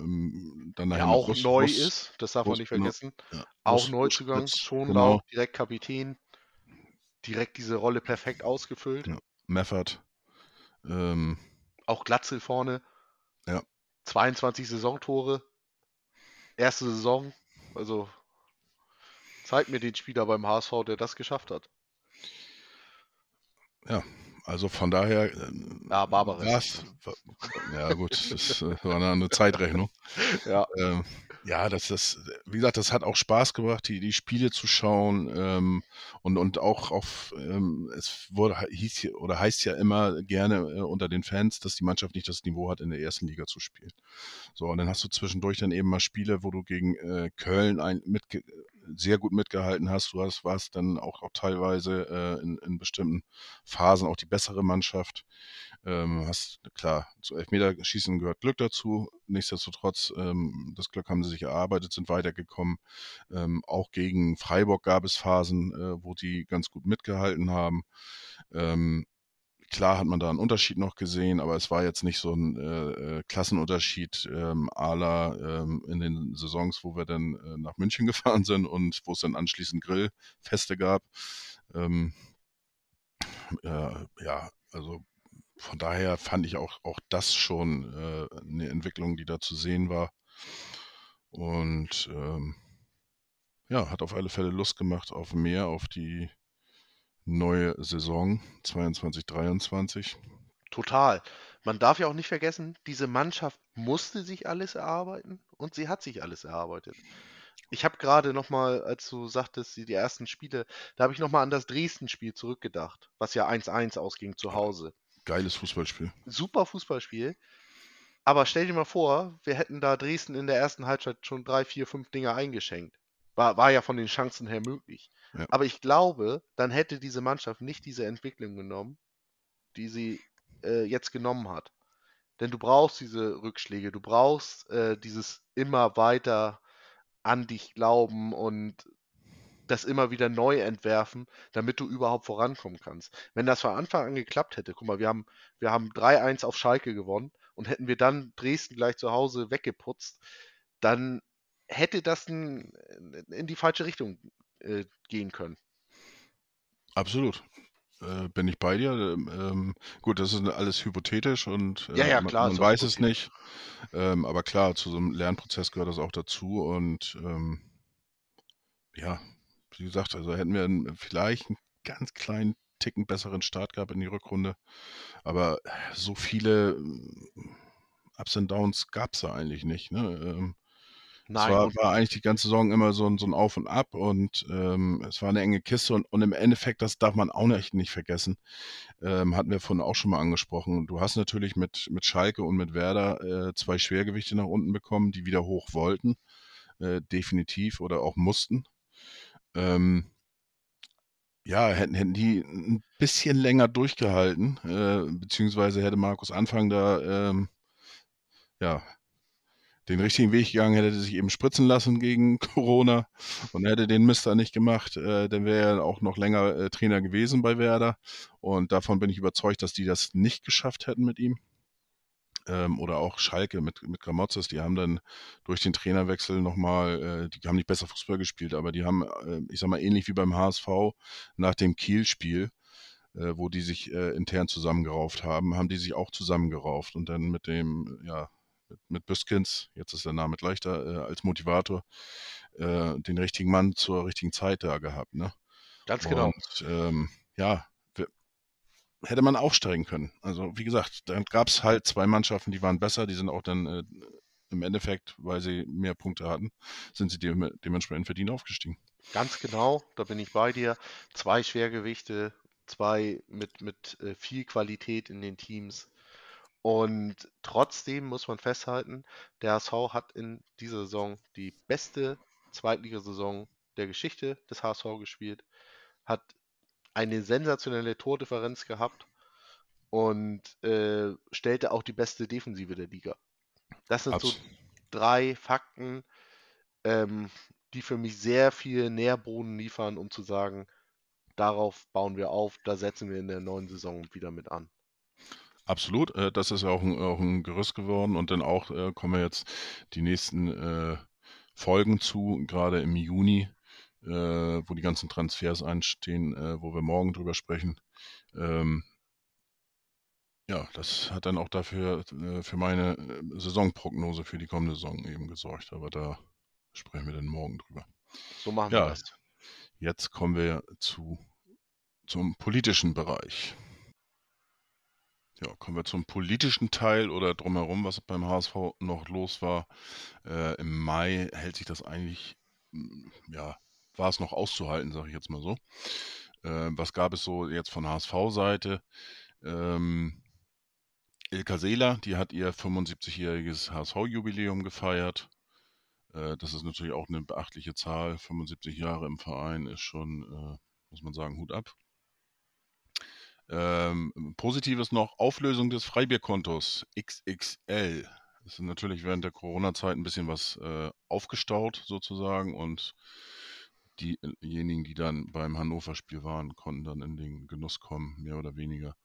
dann ja, auch Bus, neu Bus, ist, das darf Bus, man nicht vergessen. Ja, auch Neuzugang, Schonlau, genau. direkt Kapitän, direkt diese Rolle perfekt ausgefüllt. Ja, Meffert. Ähm, auch Glatzel vorne. Ja. 22 Saisontore. Erste Saison. Also zeigt mir den Spieler beim HSV, der das geschafft hat. Ja, also von daher. Ja, Barbares. Ja, gut, das äh, war eine Zeitrechnung. ja. Ähm, ja, das, das, wie gesagt, das hat auch Spaß gebracht, die, die Spiele zu schauen ähm, und, und auch auf, ähm, es wurde, hieß oder heißt ja immer gerne äh, unter den Fans, dass die Mannschaft nicht das Niveau hat, in der ersten Liga zu spielen. So, und dann hast du zwischendurch dann eben mal Spiele, wo du gegen äh, Köln ein, mit, sehr gut mitgehalten hast. Du hast, warst dann auch, auch teilweise äh, in, in bestimmten Phasen auch die bessere Mannschaft. Ähm, hast, klar, zu Elfmeterschießen gehört Glück dazu. Nichtsdestotrotz, ähm, das Glück haben sie sich erarbeitet, sind weitergekommen. Ähm, auch gegen Freiburg gab es Phasen, äh, wo die ganz gut mitgehalten haben. Ähm, Klar hat man da einen Unterschied noch gesehen, aber es war jetzt nicht so ein äh, äh Klassenunterschied ähm, la ähm, in den Saisons, wo wir dann äh, nach München gefahren sind und wo es dann anschließend Grillfeste gab. Ähm, äh, ja, also von daher fand ich auch, auch das schon äh, eine Entwicklung, die da zu sehen war. Und ähm, ja, hat auf alle Fälle Lust gemacht auf mehr, auf die neue Saison 22, 23. Total. Man darf ja auch nicht vergessen, diese Mannschaft musste sich alles erarbeiten und sie hat sich alles erarbeitet. Ich habe gerade nochmal, als du sagtest, die, die ersten Spiele, da habe ich nochmal an das Dresden-Spiel zurückgedacht, was ja 1-1 ausging zu Hause. Geiles Fußballspiel. Super Fußballspiel. Aber stell dir mal vor, wir hätten da Dresden in der ersten Halbzeit schon drei, vier, fünf Dinge eingeschenkt. War, war ja von den Chancen her möglich. Ja. Aber ich glaube, dann hätte diese Mannschaft nicht diese Entwicklung genommen, die sie äh, jetzt genommen hat. Denn du brauchst diese Rückschläge, du brauchst äh, dieses immer weiter an dich glauben und das immer wieder neu entwerfen, damit du überhaupt vorankommen kannst. Wenn das von Anfang an geklappt hätte, guck mal, wir haben, wir haben 3-1 auf Schalke gewonnen und hätten wir dann Dresden gleich zu Hause weggeputzt, dann hätte das in, in die falsche Richtung äh, gehen können. Absolut. Äh, bin ich bei dir. Ähm, ähm, gut, das ist alles hypothetisch und äh, ja, ja, klar, man, man weiß es nicht. Ähm, aber klar, zu so einem Lernprozess gehört das auch dazu. Und ja, wie gesagt, also hätten wir vielleicht einen ganz kleinen Ticken besseren Start gehabt in die Rückrunde. Aber so viele äh, Ups und Downs gab es da eigentlich nicht. Ne? Ähm, es Nein, war, war eigentlich die ganze Saison immer so ein, so ein Auf und Ab und ähm, es war eine enge Kiste und, und im Endeffekt, das darf man auch nicht, nicht vergessen, ähm, hatten wir vorhin auch schon mal angesprochen. Du hast natürlich mit, mit Schalke und mit Werder äh, zwei Schwergewichte nach unten bekommen, die wieder hoch wollten, äh, definitiv oder auch mussten. Ähm, ja, hätten, hätten die ein bisschen länger durchgehalten, äh, beziehungsweise hätte Markus Anfang da ähm, ja, den richtigen Weg gegangen, hätte sich eben spritzen lassen gegen Corona und hätte den Mister nicht gemacht, äh, dann wäre er auch noch länger äh, Trainer gewesen bei Werder. Und davon bin ich überzeugt, dass die das nicht geschafft hätten mit ihm. Ähm, oder auch Schalke mit, mit Gramotzes, die haben dann durch den Trainerwechsel nochmal, äh, die haben nicht besser Fußball gespielt, aber die haben, äh, ich sag mal, ähnlich wie beim HSV nach dem Kiel-Spiel, äh, wo die sich äh, intern zusammengerauft haben, haben die sich auch zusammengerauft und dann mit dem, ja, mit, Büskins, jetzt ist der Name leichter, äh, als Motivator, äh, den richtigen Mann zur richtigen Zeit da gehabt. Ne? ganz genau. Und ähm, ja, hätte man aufsteigen können. Also wie gesagt, dann gab es halt zwei Mannschaften, die waren besser, die sind auch dann äh, im Endeffekt, weil sie mehr Punkte hatten, sind sie dem, dementsprechend verdient aufgestiegen. Ganz genau, da bin ich bei dir. Zwei Schwergewichte, zwei mit, mit äh, viel Qualität in den Teams. Und trotzdem muss man festhalten, der HSV hat in dieser Saison die beste Zweitligasaison der Geschichte des HSV gespielt, hat eine sensationelle Tordifferenz gehabt und äh, stellte auch die beste Defensive der Liga. Das sind so Abs drei Fakten, ähm, die für mich sehr viel Nährboden liefern, um zu sagen, darauf bauen wir auf, da setzen wir in der neuen Saison wieder mit an. Absolut, äh, das ist ja auch ein, auch ein Gerüst geworden und dann auch äh, kommen wir jetzt die nächsten äh, Folgen zu, gerade im Juni, äh, wo die ganzen Transfers einstehen, äh, wo wir morgen drüber sprechen. Ähm, ja, das hat dann auch dafür für meine Saisonprognose für die kommende Saison eben gesorgt, aber da sprechen wir dann morgen drüber. So machen wir Ja, das. jetzt kommen wir zu, zum politischen Bereich. Ja, kommen wir zum politischen Teil oder drumherum, was beim HSV noch los war. Äh, Im Mai hält sich das eigentlich, mm, ja, war es noch auszuhalten, sage ich jetzt mal so. Äh, was gab es so jetzt von HSV-Seite? Ähm, Ilka Seeler, die hat ihr 75-jähriges HSV-Jubiläum gefeiert. Äh, das ist natürlich auch eine beachtliche Zahl. 75 Jahre im Verein ist schon, äh, muss man sagen, Hut ab. Ähm, Positives noch, Auflösung des Freibierkontos XXL. Das ist natürlich während der Corona-Zeit ein bisschen was äh, aufgestaut sozusagen und diejenigen, die dann beim Hannover-Spiel waren, konnten dann in den Genuss kommen, mehr oder weniger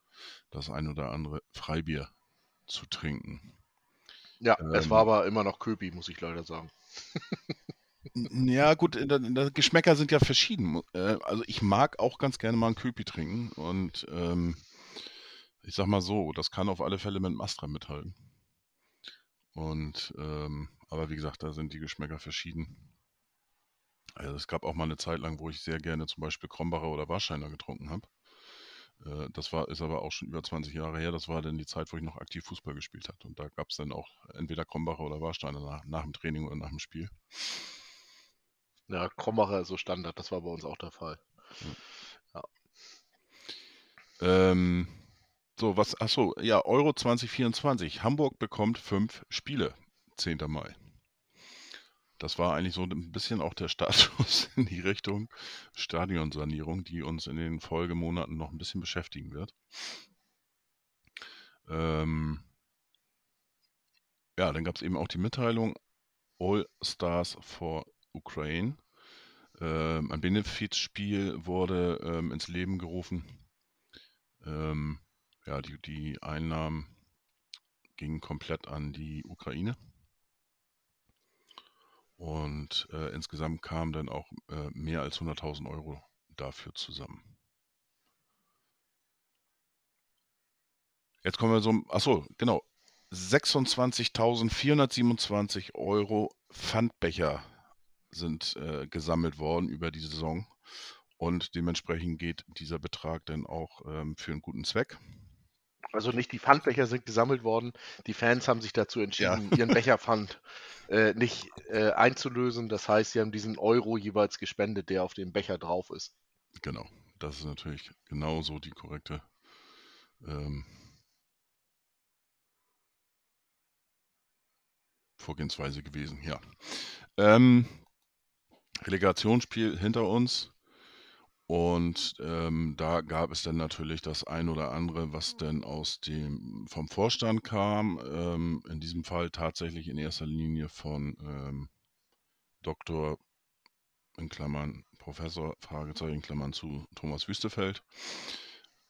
das ein oder andere Freibier zu trinken. Ja, es war Ähm, aber immer noch Köpi, muss ich leider sagen. Ja, gut, in der Geschmäcker sind ja verschieden. Äh, also ich mag auch ganz gerne mal einen Köpi trinken und ähm, ich sag mal so, das kann auf alle Fälle mit dem Astra mithalten. Und ähm, aber wie gesagt, da sind die Geschmäcker verschieden. Also es gab auch mal eine Zeit lang, wo ich sehr gerne zum Beispiel Krombacher oder Warsteiner getrunken habe. Äh, das war, ist aber auch schon über 20 Jahre her. Das war dann die Zeit, wo ich noch aktiv Fußball gespielt habe. Und da gab es dann auch entweder Krombacher oder Warsteiner nach, nach dem Training oder nach dem Spiel. Ja, Krombacher ist so Standard, das war bei uns auch der Fall. Ähm, so, was, achso, ja, Euro 2024. Hamburg bekommt fünf Spiele, 10. Mai. Das war eigentlich so ein bisschen auch der Status in die Richtung Stadionsanierung, die uns in den Folgemonaten noch ein bisschen beschäftigen wird. Ähm, ja, dann gab es eben auch die Mitteilung All Stars for Ukraine. Ähm, ein Benefizspiel wurde ähm, ins Leben gerufen. Ähm, ja, die, die Einnahmen gingen komplett an die Ukraine. Und äh, insgesamt kamen dann auch äh, mehr als 100.000 Euro dafür zusammen. Jetzt kommen wir so, achso, genau, 26.427 Euro Pfandbecher sind äh, gesammelt worden über die Saison. und dementsprechend geht dieser Betrag dann auch ähm, für einen guten Zweck. Also nicht die Pfandbecher sind gesammelt worden. Die Fans haben sich dazu entschieden, ihren Becherpfand äh, nicht äh, einzulösen. Das heißt, sie haben diesen Euro jeweils gespendet, der auf dem Becher drauf ist. Genau, das ist natürlich genauso die korrekte ähm, Vorgehensweise gewesen, ja. Ähm, Relegationsspiel hinter uns. Und ähm, da gab es dann natürlich das ein oder andere, was dann aus dem vom Vorstand kam. Ähm, in diesem Fall tatsächlich in erster Linie von ähm, Doktor in Klammern Professor Fragezeichen in Klammern zu Thomas Wüstefeld.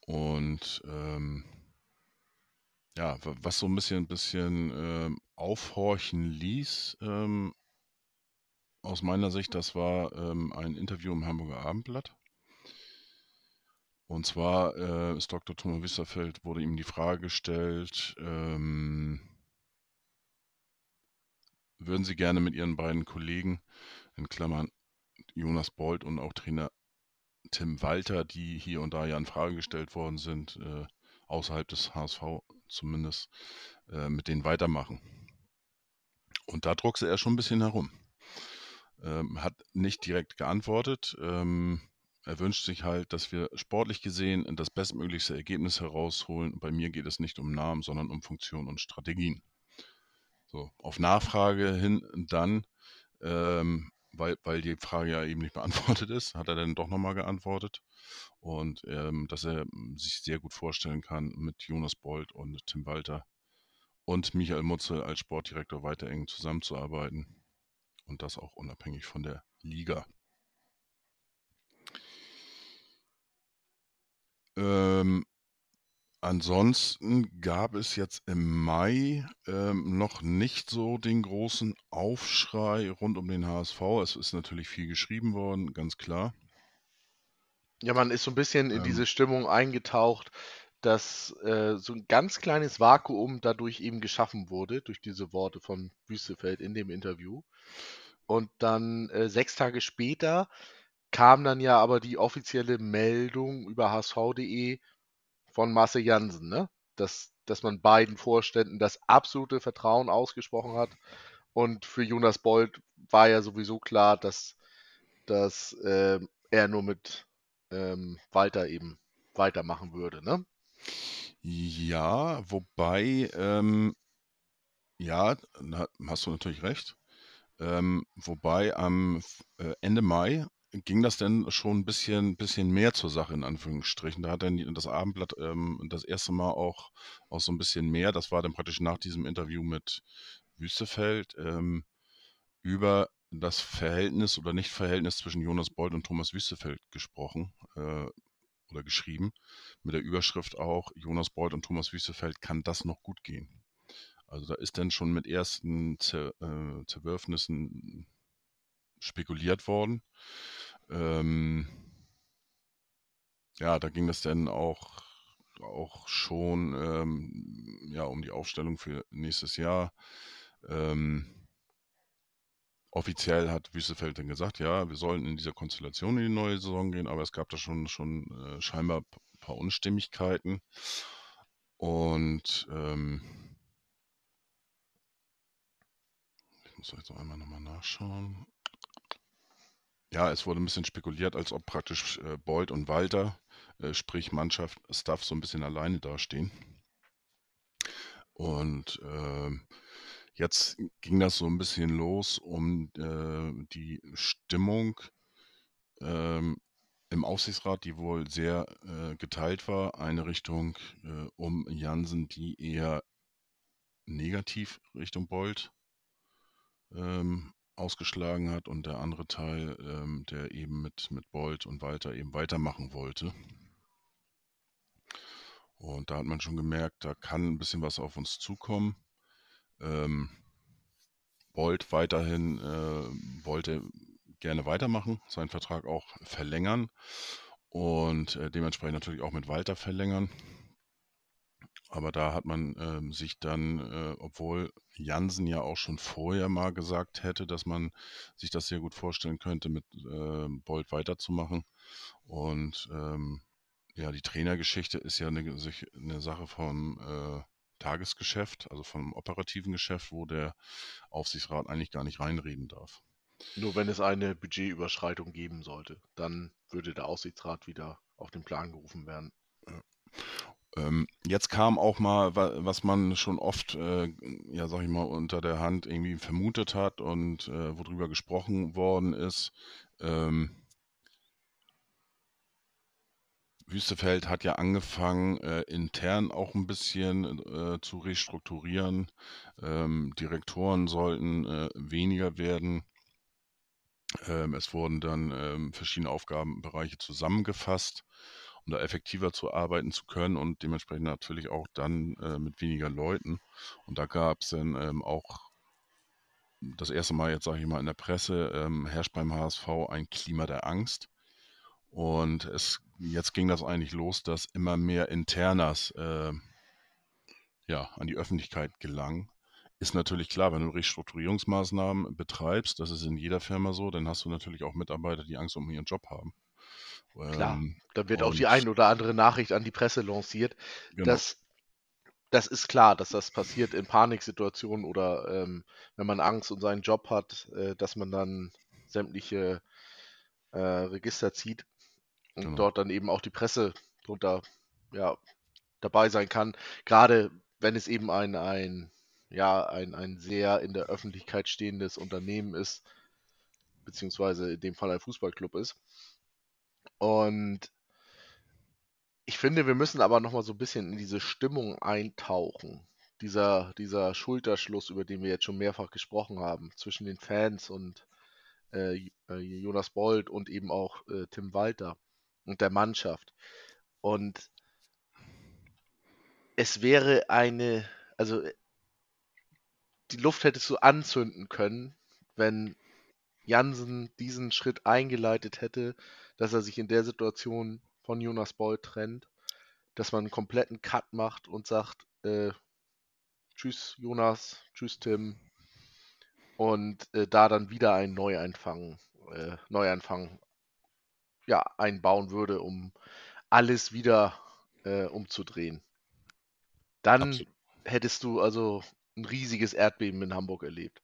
Und ähm, ja, was so ein bisschen, bisschen ähm, aufhorchen ließ, ähm, aus meiner Sicht, das war ähm, ein Interview im Hamburger Abendblatt. Und zwar äh, ist Dr. Thomas Wisserfeld, wurde ihm die Frage gestellt, ähm, würden Sie gerne mit Ihren beiden Kollegen, in Klammern Jonas Bold und auch Trainer Tim Walter, die hier und da ja in Frage gestellt worden sind, äh, außerhalb des HSV zumindest, äh, mit denen weitermachen. Und da druckste er schon ein bisschen herum. Ähm, hat nicht direkt geantwortet. Ähm, er wünscht sich halt, dass wir sportlich gesehen das bestmöglichste Ergebnis herausholen. Bei mir geht es nicht um Namen, sondern um Funktion und Strategien. So, auf Nachfrage hin dann, ähm, weil, weil die Frage ja eben nicht beantwortet ist, hat er dann doch nochmal geantwortet. Und ähm, dass er sich sehr gut vorstellen kann, mit Jonas Bold und Tim Walter und Michael Mutzel als Sportdirektor weiter eng zusammenzuarbeiten. Und das auch unabhängig von der Liga. Ähm, ansonsten gab es jetzt im Mai ähm, noch nicht so den großen Aufschrei rund um den HSV. Es ist natürlich viel geschrieben worden, ganz klar. Ja, man ist so ein bisschen in ähm, diese Stimmung eingetaucht, dass äh, so ein ganz kleines Vakuum dadurch eben geschaffen wurde, durch diese Worte von Wüstefeld in dem Interview. Und dann äh, sechs Tage später kam dann ja aber die offizielle Meldung über hsv.de von Marcel Jansen, ne? dass, dass man beiden Vorständen das absolute Vertrauen ausgesprochen hat. Und für Jonas Bold war ja sowieso klar, dass, dass äh, er nur mit ähm, Walter eben weitermachen würde. Ne? Ja, wobei, ähm, ja, hast du natürlich recht. Ähm, wobei am äh, Ende Mai ging das denn schon ein bisschen, bisschen mehr zur Sache, in Anführungsstrichen. Da hat dann das Abendblatt ähm, das erste Mal auch, auch so ein bisschen mehr, das war dann praktisch nach diesem Interview mit Wüstefeld, ähm, über das Verhältnis oder Nicht-Verhältnis zwischen Jonas Bold und Thomas Wüstefeld gesprochen äh, oder geschrieben, mit der Überschrift auch, Jonas Bold und Thomas Wüstefeld kann das noch gut gehen. Also da ist dann schon mit ersten Zer, äh, Zerwürfnissen spekuliert worden. Ähm, ja, da ging es dann auch, auch schon ähm, ja, um die Aufstellung für nächstes Jahr. Ähm, offiziell hat Wüstefeld dann gesagt, ja, wir sollen in dieser Konstellation in die neue Saison gehen, aber es gab da schon, schon äh, scheinbar ein paar Unstimmigkeiten. Und ähm, ich muss jetzt noch einmal nochmal nachschauen. Ja, es wurde ein bisschen spekuliert, als ob praktisch äh, Boyd und Walter, äh, sprich Mannschaft, Staff, so ein bisschen alleine dastehen. Und äh, jetzt ging das so ein bisschen los um äh, die Stimmung ähm, im Aufsichtsrat, die wohl sehr äh, geteilt war. Eine Richtung äh, um Jansen, die eher negativ Richtung Bold ähm, ausgeschlagen hat und der andere Teil, ähm, der eben mit, mit Bolt und Walter eben weitermachen wollte. Und da hat man schon gemerkt, da kann ein bisschen was auf uns zukommen. Ähm, Bolt weiterhin äh, wollte gerne weitermachen, seinen Vertrag auch verlängern und äh, dementsprechend natürlich auch mit Walter verlängern. aber da hat man ähm, sich dann, äh, obwohl Jansen ja auch schon vorher mal gesagt hätte, dass man sich das sehr gut vorstellen könnte, mit äh, Bolt weiterzumachen. Und ähm, ja, die Trainergeschichte ist ja eine, eine Sache vom äh, Tagesgeschäft, also vom operativen Geschäft, wo der Aufsichtsrat eigentlich gar nicht reinreden darf. Nur wenn es eine Budgetüberschreitung geben sollte, dann würde der Aufsichtsrat wieder auf den Plan gerufen werden. Ähm, jetzt kam auch mal, was man schon oft, äh, ja, sag ich mal, unter der Hand irgendwie vermutet hat und äh, worüber gesprochen worden ist. Ähm, Wüstefeld hat ja angefangen, äh, intern auch ein bisschen äh, zu restrukturieren. Ähm, Direktoren sollten äh, weniger werden. Ähm, es wurden dann ähm, verschiedene Aufgabenbereiche zusammengefasst, um da effektiver zu arbeiten zu können und dementsprechend natürlich auch dann äh, mit weniger Leuten. Und da gab es dann ähm, auch das erste Mal, jetzt sage ich mal, in der Presse, ähm, herrscht beim HSV ein Klima der Angst. Und es, jetzt ging das eigentlich los, dass immer mehr Internas äh, ja, an die Öffentlichkeit gelangen. Ist natürlich klar, wenn du Restrukturierungsmaßnahmen betreibst, das ist in jeder Firma so, dann hast du natürlich auch Mitarbeiter, die Angst um ihren Job haben. Klar, ähm, dann wird auch die ein oder andere Nachricht an die Presse lanciert. Genau. Das, das ist klar, dass das passiert in Paniksituationen oder ähm, wenn man Angst um seinen Job hat, äh, dass man dann sämtliche äh, Register zieht und genau. dort dann eben auch die Presse drunter ja, dabei sein kann. Gerade wenn es eben ein, ein ja, ein, ein sehr in der Öffentlichkeit stehendes Unternehmen ist, beziehungsweise in dem Fall ein Fußballclub ist. Und ich finde, wir müssen aber nochmal so ein bisschen in diese Stimmung eintauchen. Dieser, dieser Schulterschluss, über den wir jetzt schon mehrfach gesprochen haben, zwischen den Fans und äh, äh Jonas Bold und eben auch äh, Tim Walter und der Mannschaft. Und es wäre eine, also die Luft hättest du anzünden können, wenn Jansen diesen Schritt eingeleitet hätte, dass er sich in der Situation von Jonas Boll trennt, dass man einen kompletten Cut macht und sagt, äh, tschüss Jonas, tschüss Tim und äh, da dann wieder ein Neuanfang, äh, Neuanfang ja, einbauen würde, um alles wieder äh, umzudrehen. Dann Absolut. hättest du also ein riesiges Erdbeben in Hamburg erlebt.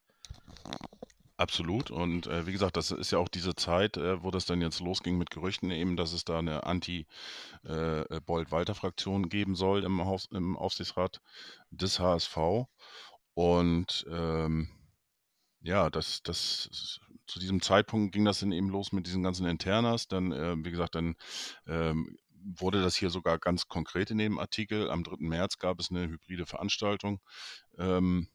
Absolut. Und äh, wie gesagt, das ist ja auch diese Zeit, äh, wo das dann jetzt losging mit Gerüchten eben, dass es da eine Anti-Bold-Walter-Fraktion äh, geben soll im, Haus, im Aufsichtsrat des HSV. Und ähm, ja, das, das zu diesem Zeitpunkt ging das dann eben los mit diesen ganzen Internas. Dann, äh, wie gesagt, dann ähm, wurde das hier sogar ganz konkret in dem Artikel. Am 3. März gab es eine hybride Veranstaltung ähm,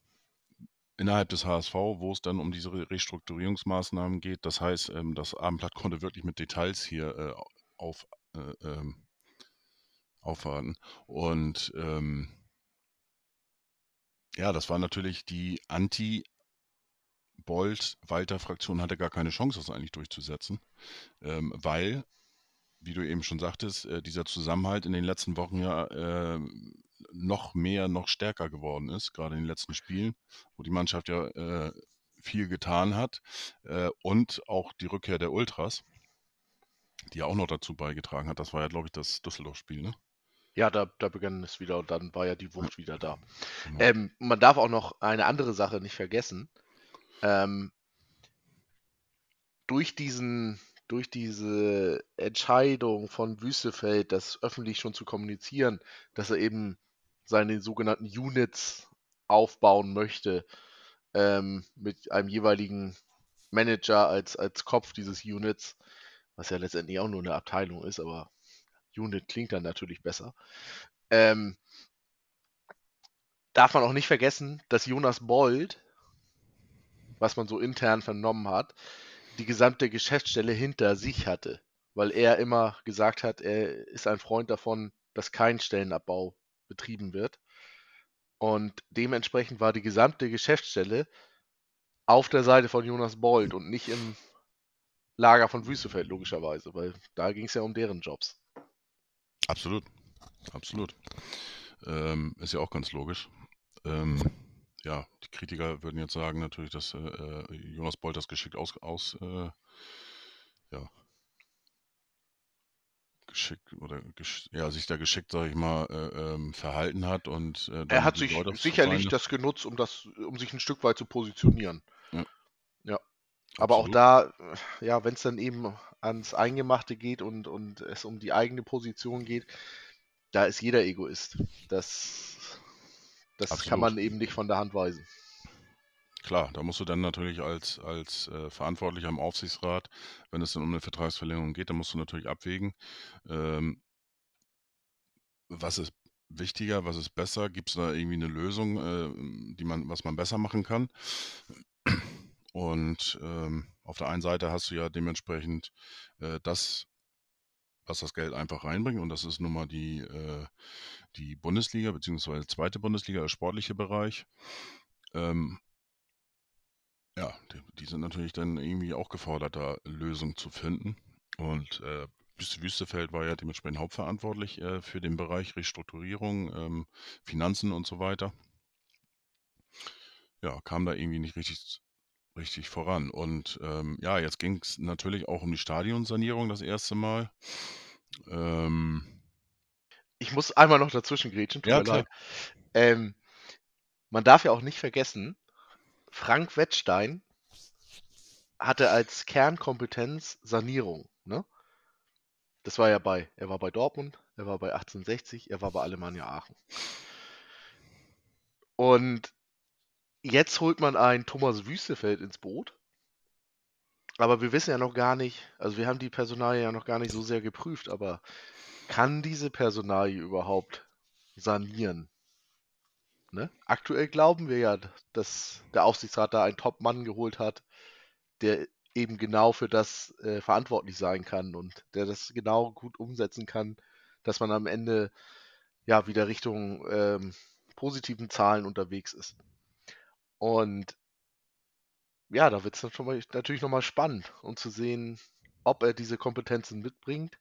innerhalb des HSV, wo es dann um diese Restrukturierungsmaßnahmen geht. Das heißt, ähm, das Abendblatt konnte wirklich mit Details hier äh, auf, äh, ähm, aufwarten. Und ähm, ja, das war natürlich die Anti- Bolt-Walter-Fraktion hatte gar keine Chance, das eigentlich durchzusetzen, ähm, weil wie du eben schon sagtest, äh, dieser Zusammenhalt in den letzten Wochen ja äh, noch mehr, noch stärker geworden ist, gerade in den letzten Spielen, wo die Mannschaft ja äh, viel getan hat äh, und auch die Rückkehr der Ultras, die ja auch noch dazu beigetragen hat. Das war ja, glaube ich, das Düsseldorf-Spiel, ne? Ja, da, da begann es wieder und dann war ja die Wucht wieder da. Genau. Ähm, man darf auch noch eine andere Sache nicht vergessen. Ähm, durch diesen durch diese Entscheidung von Wüstefeld, das öffentlich schon zu kommunizieren, dass er eben seine sogenannten Units aufbauen möchte, ähm, mit einem jeweiligen Manager als, als Kopf dieses Units, was ja letztendlich auch nur eine Abteilung ist, aber Unit klingt dann natürlich besser. Ähm, darf man auch nicht vergessen, dass Jonas Bold, was man so intern vernommen hat, die gesamte Geschäftsstelle hinter sich hatte, weil er immer gesagt hat, er ist ein Freund davon, dass kein Stellenabbau betrieben wird. Und dementsprechend war die gesamte Geschäftsstelle auf der Seite von Jonas Bold und nicht im Lager von Wüstefeld, logischerweise, weil da ging es ja um deren Jobs. Absolut, absolut. Ähm, ist ja auch ganz logisch. Ähm, ja, die Kritiker würden jetzt sagen natürlich, dass äh, äh Jonas Bolt das geschickt aus, aus äh, ja, geschickt oder gesch ja, sich da geschickt, sage ich mal, äh, ähm, verhalten hat und äh, Er hat sich sicherlich das genutzt, um das, um sich ein Stück weit zu positionieren. Ja. Ja. Aber auch da, äh, ja, wenn es dann eben ans Eingemachte geht und, und es um die eigene Position geht, da ist jeder Egoist. Das, das kann man eben nicht von der Hand weisen. Klar, da musst du dann natürlich als, als äh, Verantwortlicher im Aufsichtsrat, wenn es dann um eine Vertragsverlängerung geht, dann musst du natürlich abwägen, ähm, was ist wichtiger, was ist besser, gibt es da irgendwie eine Lösung, äh, die man, was man besser machen kann. Und ähm, auf der einen Seite hast du ja dementsprechend äh, das, was das Geld einfach reinbringt, und das ist nun mal die, äh, die Bundesliga, beziehungsweise zweite Bundesliga, der sportliche Bereich. Ähm, ja, die, die sind natürlich dann irgendwie auch gefordert, da Lösungen zu finden. Und äh, Wüstefeld war ja dementsprechend hauptverantwortlich äh, für den Bereich Restrukturierung, ähm, Finanzen und so weiter. Ja, kam da irgendwie nicht richtig, richtig voran. Und ähm, ja, jetzt ging es natürlich auch um die Stadionsanierung das erste Mal. Ähm, ich muss einmal noch dazwischen grätschen, tut ja, mir leid. Ähm, man darf ja auch nicht vergessen, Frank Wettstein hatte als Kernkompetenz Sanierung. Ne? Das war ja bei, er war bei Dortmund, er war bei 1860, er war bei Alemannia Aachen. Und jetzt holt man einen Thomas Wüstefeld ins Boot. Aber wir wissen ja noch gar nicht, also wir haben die Personalie ja noch gar nicht so sehr geprüft, aber kann diese Personalie überhaupt sanieren? Ne? Aktuell glauben wir ja, dass der Aufsichtsrat da einen Top-Mann geholt hat, der eben genau für das äh, verantwortlich sein kann und der das genau gut umsetzen kann, dass man am Ende ja wieder Richtung ähm, positiven Zahlen unterwegs ist. Und ja, da wird es natürlich nochmal spannend, um zu sehen, ob er diese Kompetenzen mitbringt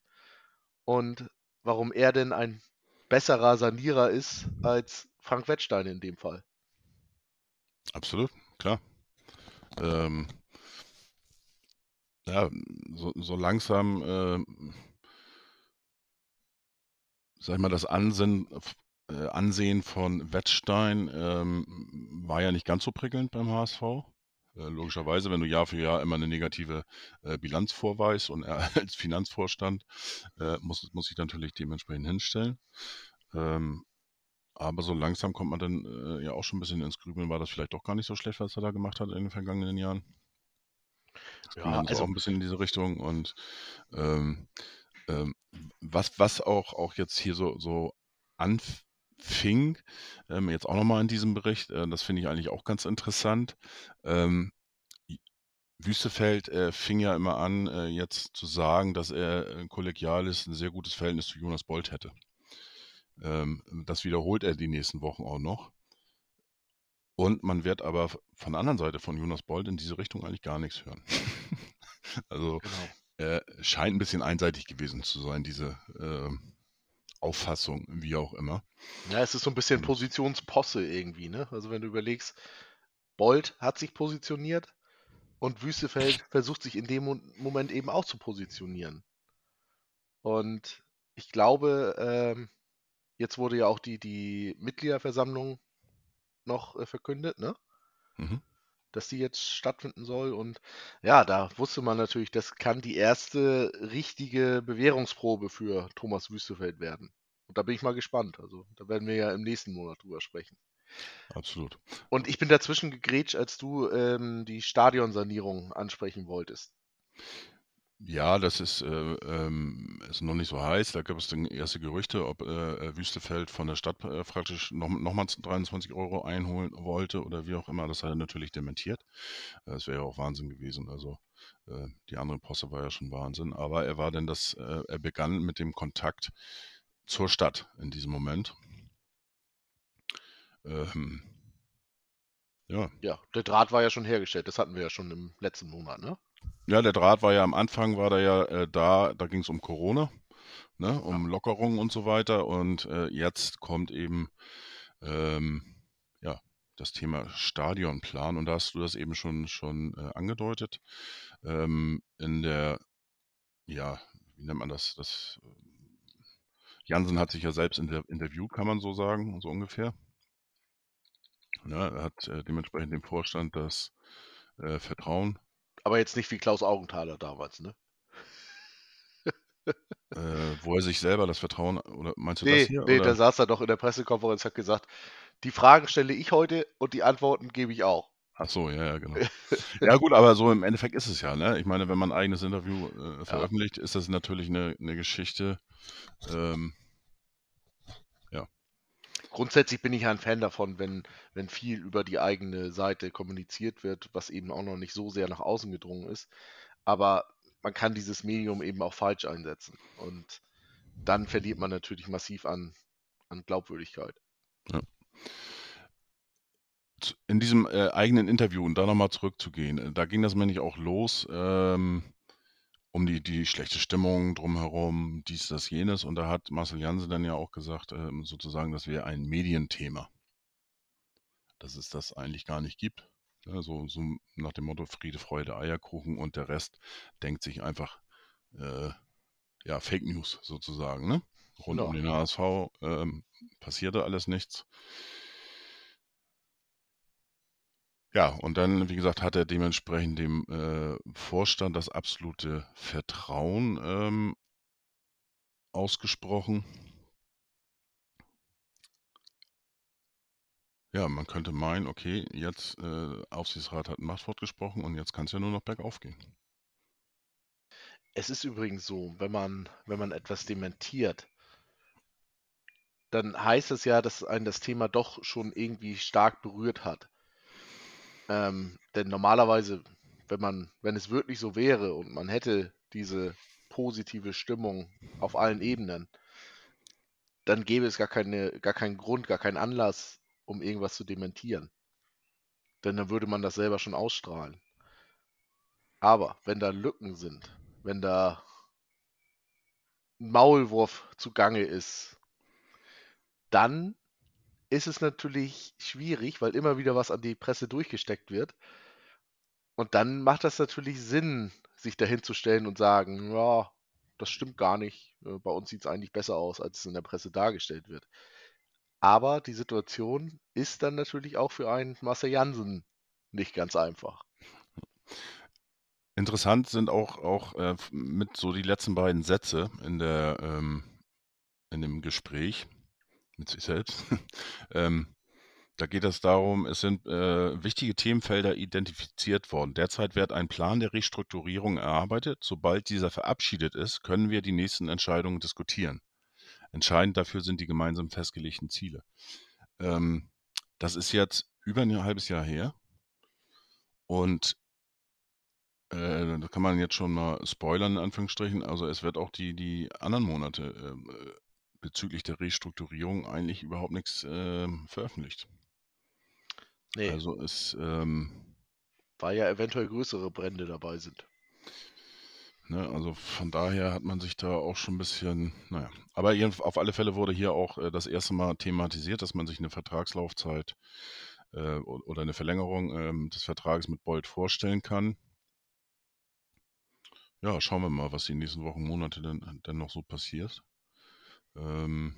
und warum er denn ein besserer Sanierer ist als Frank Wettstein in dem Fall. Absolut, klar. Ähm, ja, so, so langsam, äh, sag ich mal, das Ansehen, äh, Ansehen von Wettstein ähm, war ja nicht ganz so prickelnd beim HSV. Äh, logischerweise, wenn du Jahr für Jahr immer eine negative äh, Bilanz vorweist und er als Finanzvorstand äh, muss, muss sich natürlich dementsprechend hinstellen. Ähm, aber so langsam kommt man dann äh, ja auch schon ein bisschen ins Grübeln. War das vielleicht doch gar nicht so schlecht, was er da gemacht hat in den vergangenen Jahren? Das ja, also auch ein bisschen in diese Richtung. Und ähm, ähm, was, was auch, auch jetzt hier so, so anfing, ähm, jetzt auch nochmal in diesem Bericht, äh, das finde ich eigentlich auch ganz interessant. Ähm, Wüstefeld äh, fing ja immer an, äh, jetzt zu sagen, dass er ein kollegiales, ein sehr gutes Verhältnis zu Jonas Bolt hätte. Ähm, das wiederholt er die nächsten Wochen auch noch. Und man wird aber von der anderen Seite von Jonas Bold in diese Richtung eigentlich gar nichts hören. also genau. äh, scheint ein bisschen einseitig gewesen zu sein, diese äh, Auffassung, wie auch immer. Ja, es ist so ein bisschen Positionsposse irgendwie, ne? Also wenn du überlegst, Bold hat sich positioniert und Wüstefeld versucht sich in dem Moment eben auch zu positionieren. Und ich glaube, ähm, Jetzt wurde ja auch die, die Mitgliederversammlung noch äh, verkündet, ne? Mhm. Dass die jetzt stattfinden soll. Und ja, da wusste man natürlich, das kann die erste richtige Bewährungsprobe für Thomas Wüstefeld werden. Und da bin ich mal gespannt. Also, da werden wir ja im nächsten Monat drüber sprechen. Absolut. Und ich bin dazwischen gegrätscht, als du ähm, die Stadionsanierung ansprechen wolltest. Ja, das ist, äh, ähm, ist noch nicht so heiß. Da gab es dann erste Gerüchte, ob äh, äh Wüstefeld von der Stadt äh, praktisch noch, noch mal 23 Euro einholen wollte oder wie auch immer. Das hat er natürlich dementiert. Äh, Das wäre ja auch Wahnsinn gewesen. Also äh, die andere Posse war ja schon Wahnsinn. Aber er war denn das, äh, er begann mit dem Kontakt zur Stadt in diesem Moment. Ähm, ja, Ja, der Draht war ja schon hergestellt. Das hatten wir ja schon im letzten Monat, ne? Ja, der Draht war ja am Anfang, war der ja äh, da, da ging es um Corona. ne, um Lockerungen und so weiter. Und äh, jetzt kommt eben ähm, ja, das Thema Stadionplan. Und da hast du das eben schon, schon äh, angedeutet. Ähm, in der, ja, wie nennt man das? das Jansen hat sich ja selbst inter interviewt, kann man so sagen, so ungefähr. Ja, er hat äh, dementsprechend dem Vorstand das äh, Vertrauen. Aber jetzt nicht wie Klaus Augenthaler damals, ne? Äh, wo er sich selber das Vertrauen, oder meinst du Nee, das hier? nee, oder? da saß er doch in der Pressekonferenz, hat gesagt, die Fragen stelle ich heute und die Antworten gebe ich auch. Ach so, ja, ja, genau. ja gut, aber so im Endeffekt ist es ja, ne? Ich meine, wenn man ein eigenes Interview äh, veröffentlicht, ist das natürlich eine, eine Geschichte. Ähm, Grundsätzlich bin ich ja ein Fan davon, wenn, wenn viel über die eigene Seite kommuniziert wird, was eben auch noch nicht so sehr nach außen gedrungen ist. Aber man kann dieses Medium eben auch falsch einsetzen. Und dann verliert man natürlich massiv an, an Glaubwürdigkeit. zu- in diesem äh, eigenen Interview, und da nochmal zurückzugehen, äh, da ging das nämlich auch los, ähm, um die, die schlechte Stimmung drumherum, dies, das, jenes. Und da hat Marcel Jansen dann ja auch gesagt, ähm, sozusagen, das wäre ein Medienthema. Dass es das eigentlich gar nicht gibt. Ja, so, so nach dem Motto Friede, Freude, Eierkuchen und der Rest denkt sich einfach, äh, ja, Fake News sozusagen, ne? Rund um Ja. den HSV ähm, passierte alles nichts. Ja, und dann, wie gesagt, hat er dementsprechend dem äh, Vorstand das absolute Vertrauen ähm, ausgesprochen. Ja, man könnte meinen, okay, jetzt äh, Aufsichtsrat hat ein Machtwort gesprochen und jetzt kann es ja nur noch bergauf gehen. Es ist übrigens so, wenn man, wenn man etwas dementiert, dann heißt es ja, dass einen das Thema doch schon irgendwie stark berührt hat. Ähm, denn normalerweise, wenn man, wenn es wirklich so wäre und man hätte diese positive Stimmung auf allen Ebenen, dann gäbe es gar keine, gar keinen Grund, gar keinen Anlass, um irgendwas zu dementieren. Denn dann würde man das selber schon ausstrahlen. Aber wenn da Lücken sind, wenn da ein Maulwurf zugange ist, dann ist es natürlich schwierig, weil immer wieder was an die Presse durchgesteckt wird. Und dann macht das natürlich Sinn, sich dahin zu stellen und sagen, ja, das stimmt gar nicht. Äh, Bei uns sieht es eigentlich besser aus, als es in der Presse dargestellt wird. Aber die Situation ist dann natürlich auch für einen Marcel Jansen nicht ganz einfach. Interessant sind auch, auch äh, mit so die letzten beiden Sätze in, der, ähm, in dem Gespräch mit sich selbst. ähm, da geht es darum, es sind äh, wichtige Themenfelder identifiziert worden. Derzeit wird ein Plan der Restrukturierung erarbeitet. Sobald dieser verabschiedet ist, können wir die nächsten Entscheidungen diskutieren. Entscheidend dafür sind die gemeinsam festgelegten Ziele. Ähm, das ist jetzt über ein halbes Jahr her. Und äh, da kann man jetzt schon mal spoilern, in Anführungsstrichen. Also es wird auch die, die anderen Monate ähm, äh, bezüglich der Restrukturierung eigentlich überhaupt nichts ähm, veröffentlicht. Nee, Also es, ähm, weil ja eventuell größere Brände dabei sind. ne, also von daher hat man sich da auch schon ein bisschen, naja. Aber auf alle Fälle wurde hier auch äh, das erste Mal thematisiert, dass man sich eine Vertragslaufzeit äh, oder eine Verlängerung ähm, des Vertrages mit Bolt vorstellen kann. Ja, schauen wir mal, was die nächsten Wochen, Monate denn, denn noch so passiert. Ähm,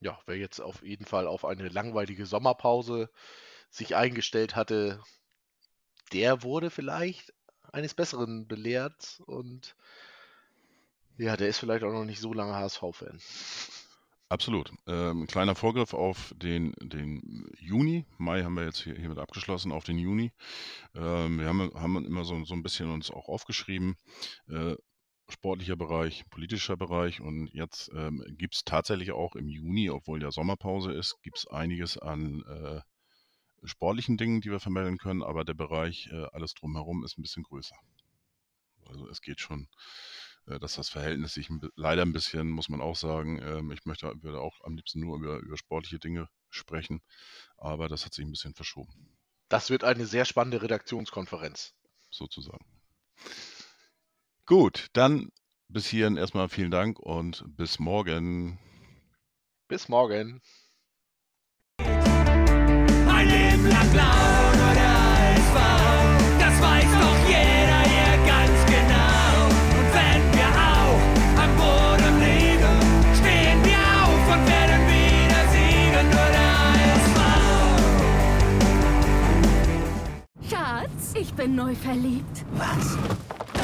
Ja, wer jetzt auf jeden Fall auf eine langweilige Sommerpause sich eingestellt hatte, der wurde vielleicht eines Besseren belehrt und ja, der ist vielleicht auch noch nicht so lange HSV-Fan. Absolut. Ähm, kleiner Vorgriff auf den, den Juni. Mai haben wir jetzt hier, hiermit abgeschlossen, auf den Juni. Ähm, wir haben, haben immer so, so ein bisschen uns auch aufgeschrieben. Äh, sportlicher Bereich, politischer Bereich und jetzt ähm, gibt es tatsächlich auch im Juni, obwohl ja Sommerpause ist, gibt es einiges an äh, sportlichen Dingen, die wir vermelden können, aber der Bereich äh, alles drumherum ist ein bisschen größer. Also es geht schon äh, dass das Verhältnis sich ein leider ein bisschen, muss man auch sagen, ähm, ich möchte, würde auch am liebsten nur über, über sportliche Dinge sprechen, aber das hat sich ein bisschen verschoben, Das wird eine sehr spannende Redaktionskonferenz. sozusagen. Gut, dann bis hierhin erstmal vielen Dank und bis morgen. Bis morgen. Ein Leben lang blau oder war, das weiß doch jeder hier ganz genau. Und wenn wir auch am Boden liegen, stehen wir auf und werden wieder siegen oder war. Schatz, ich bin neu verliebt. Was?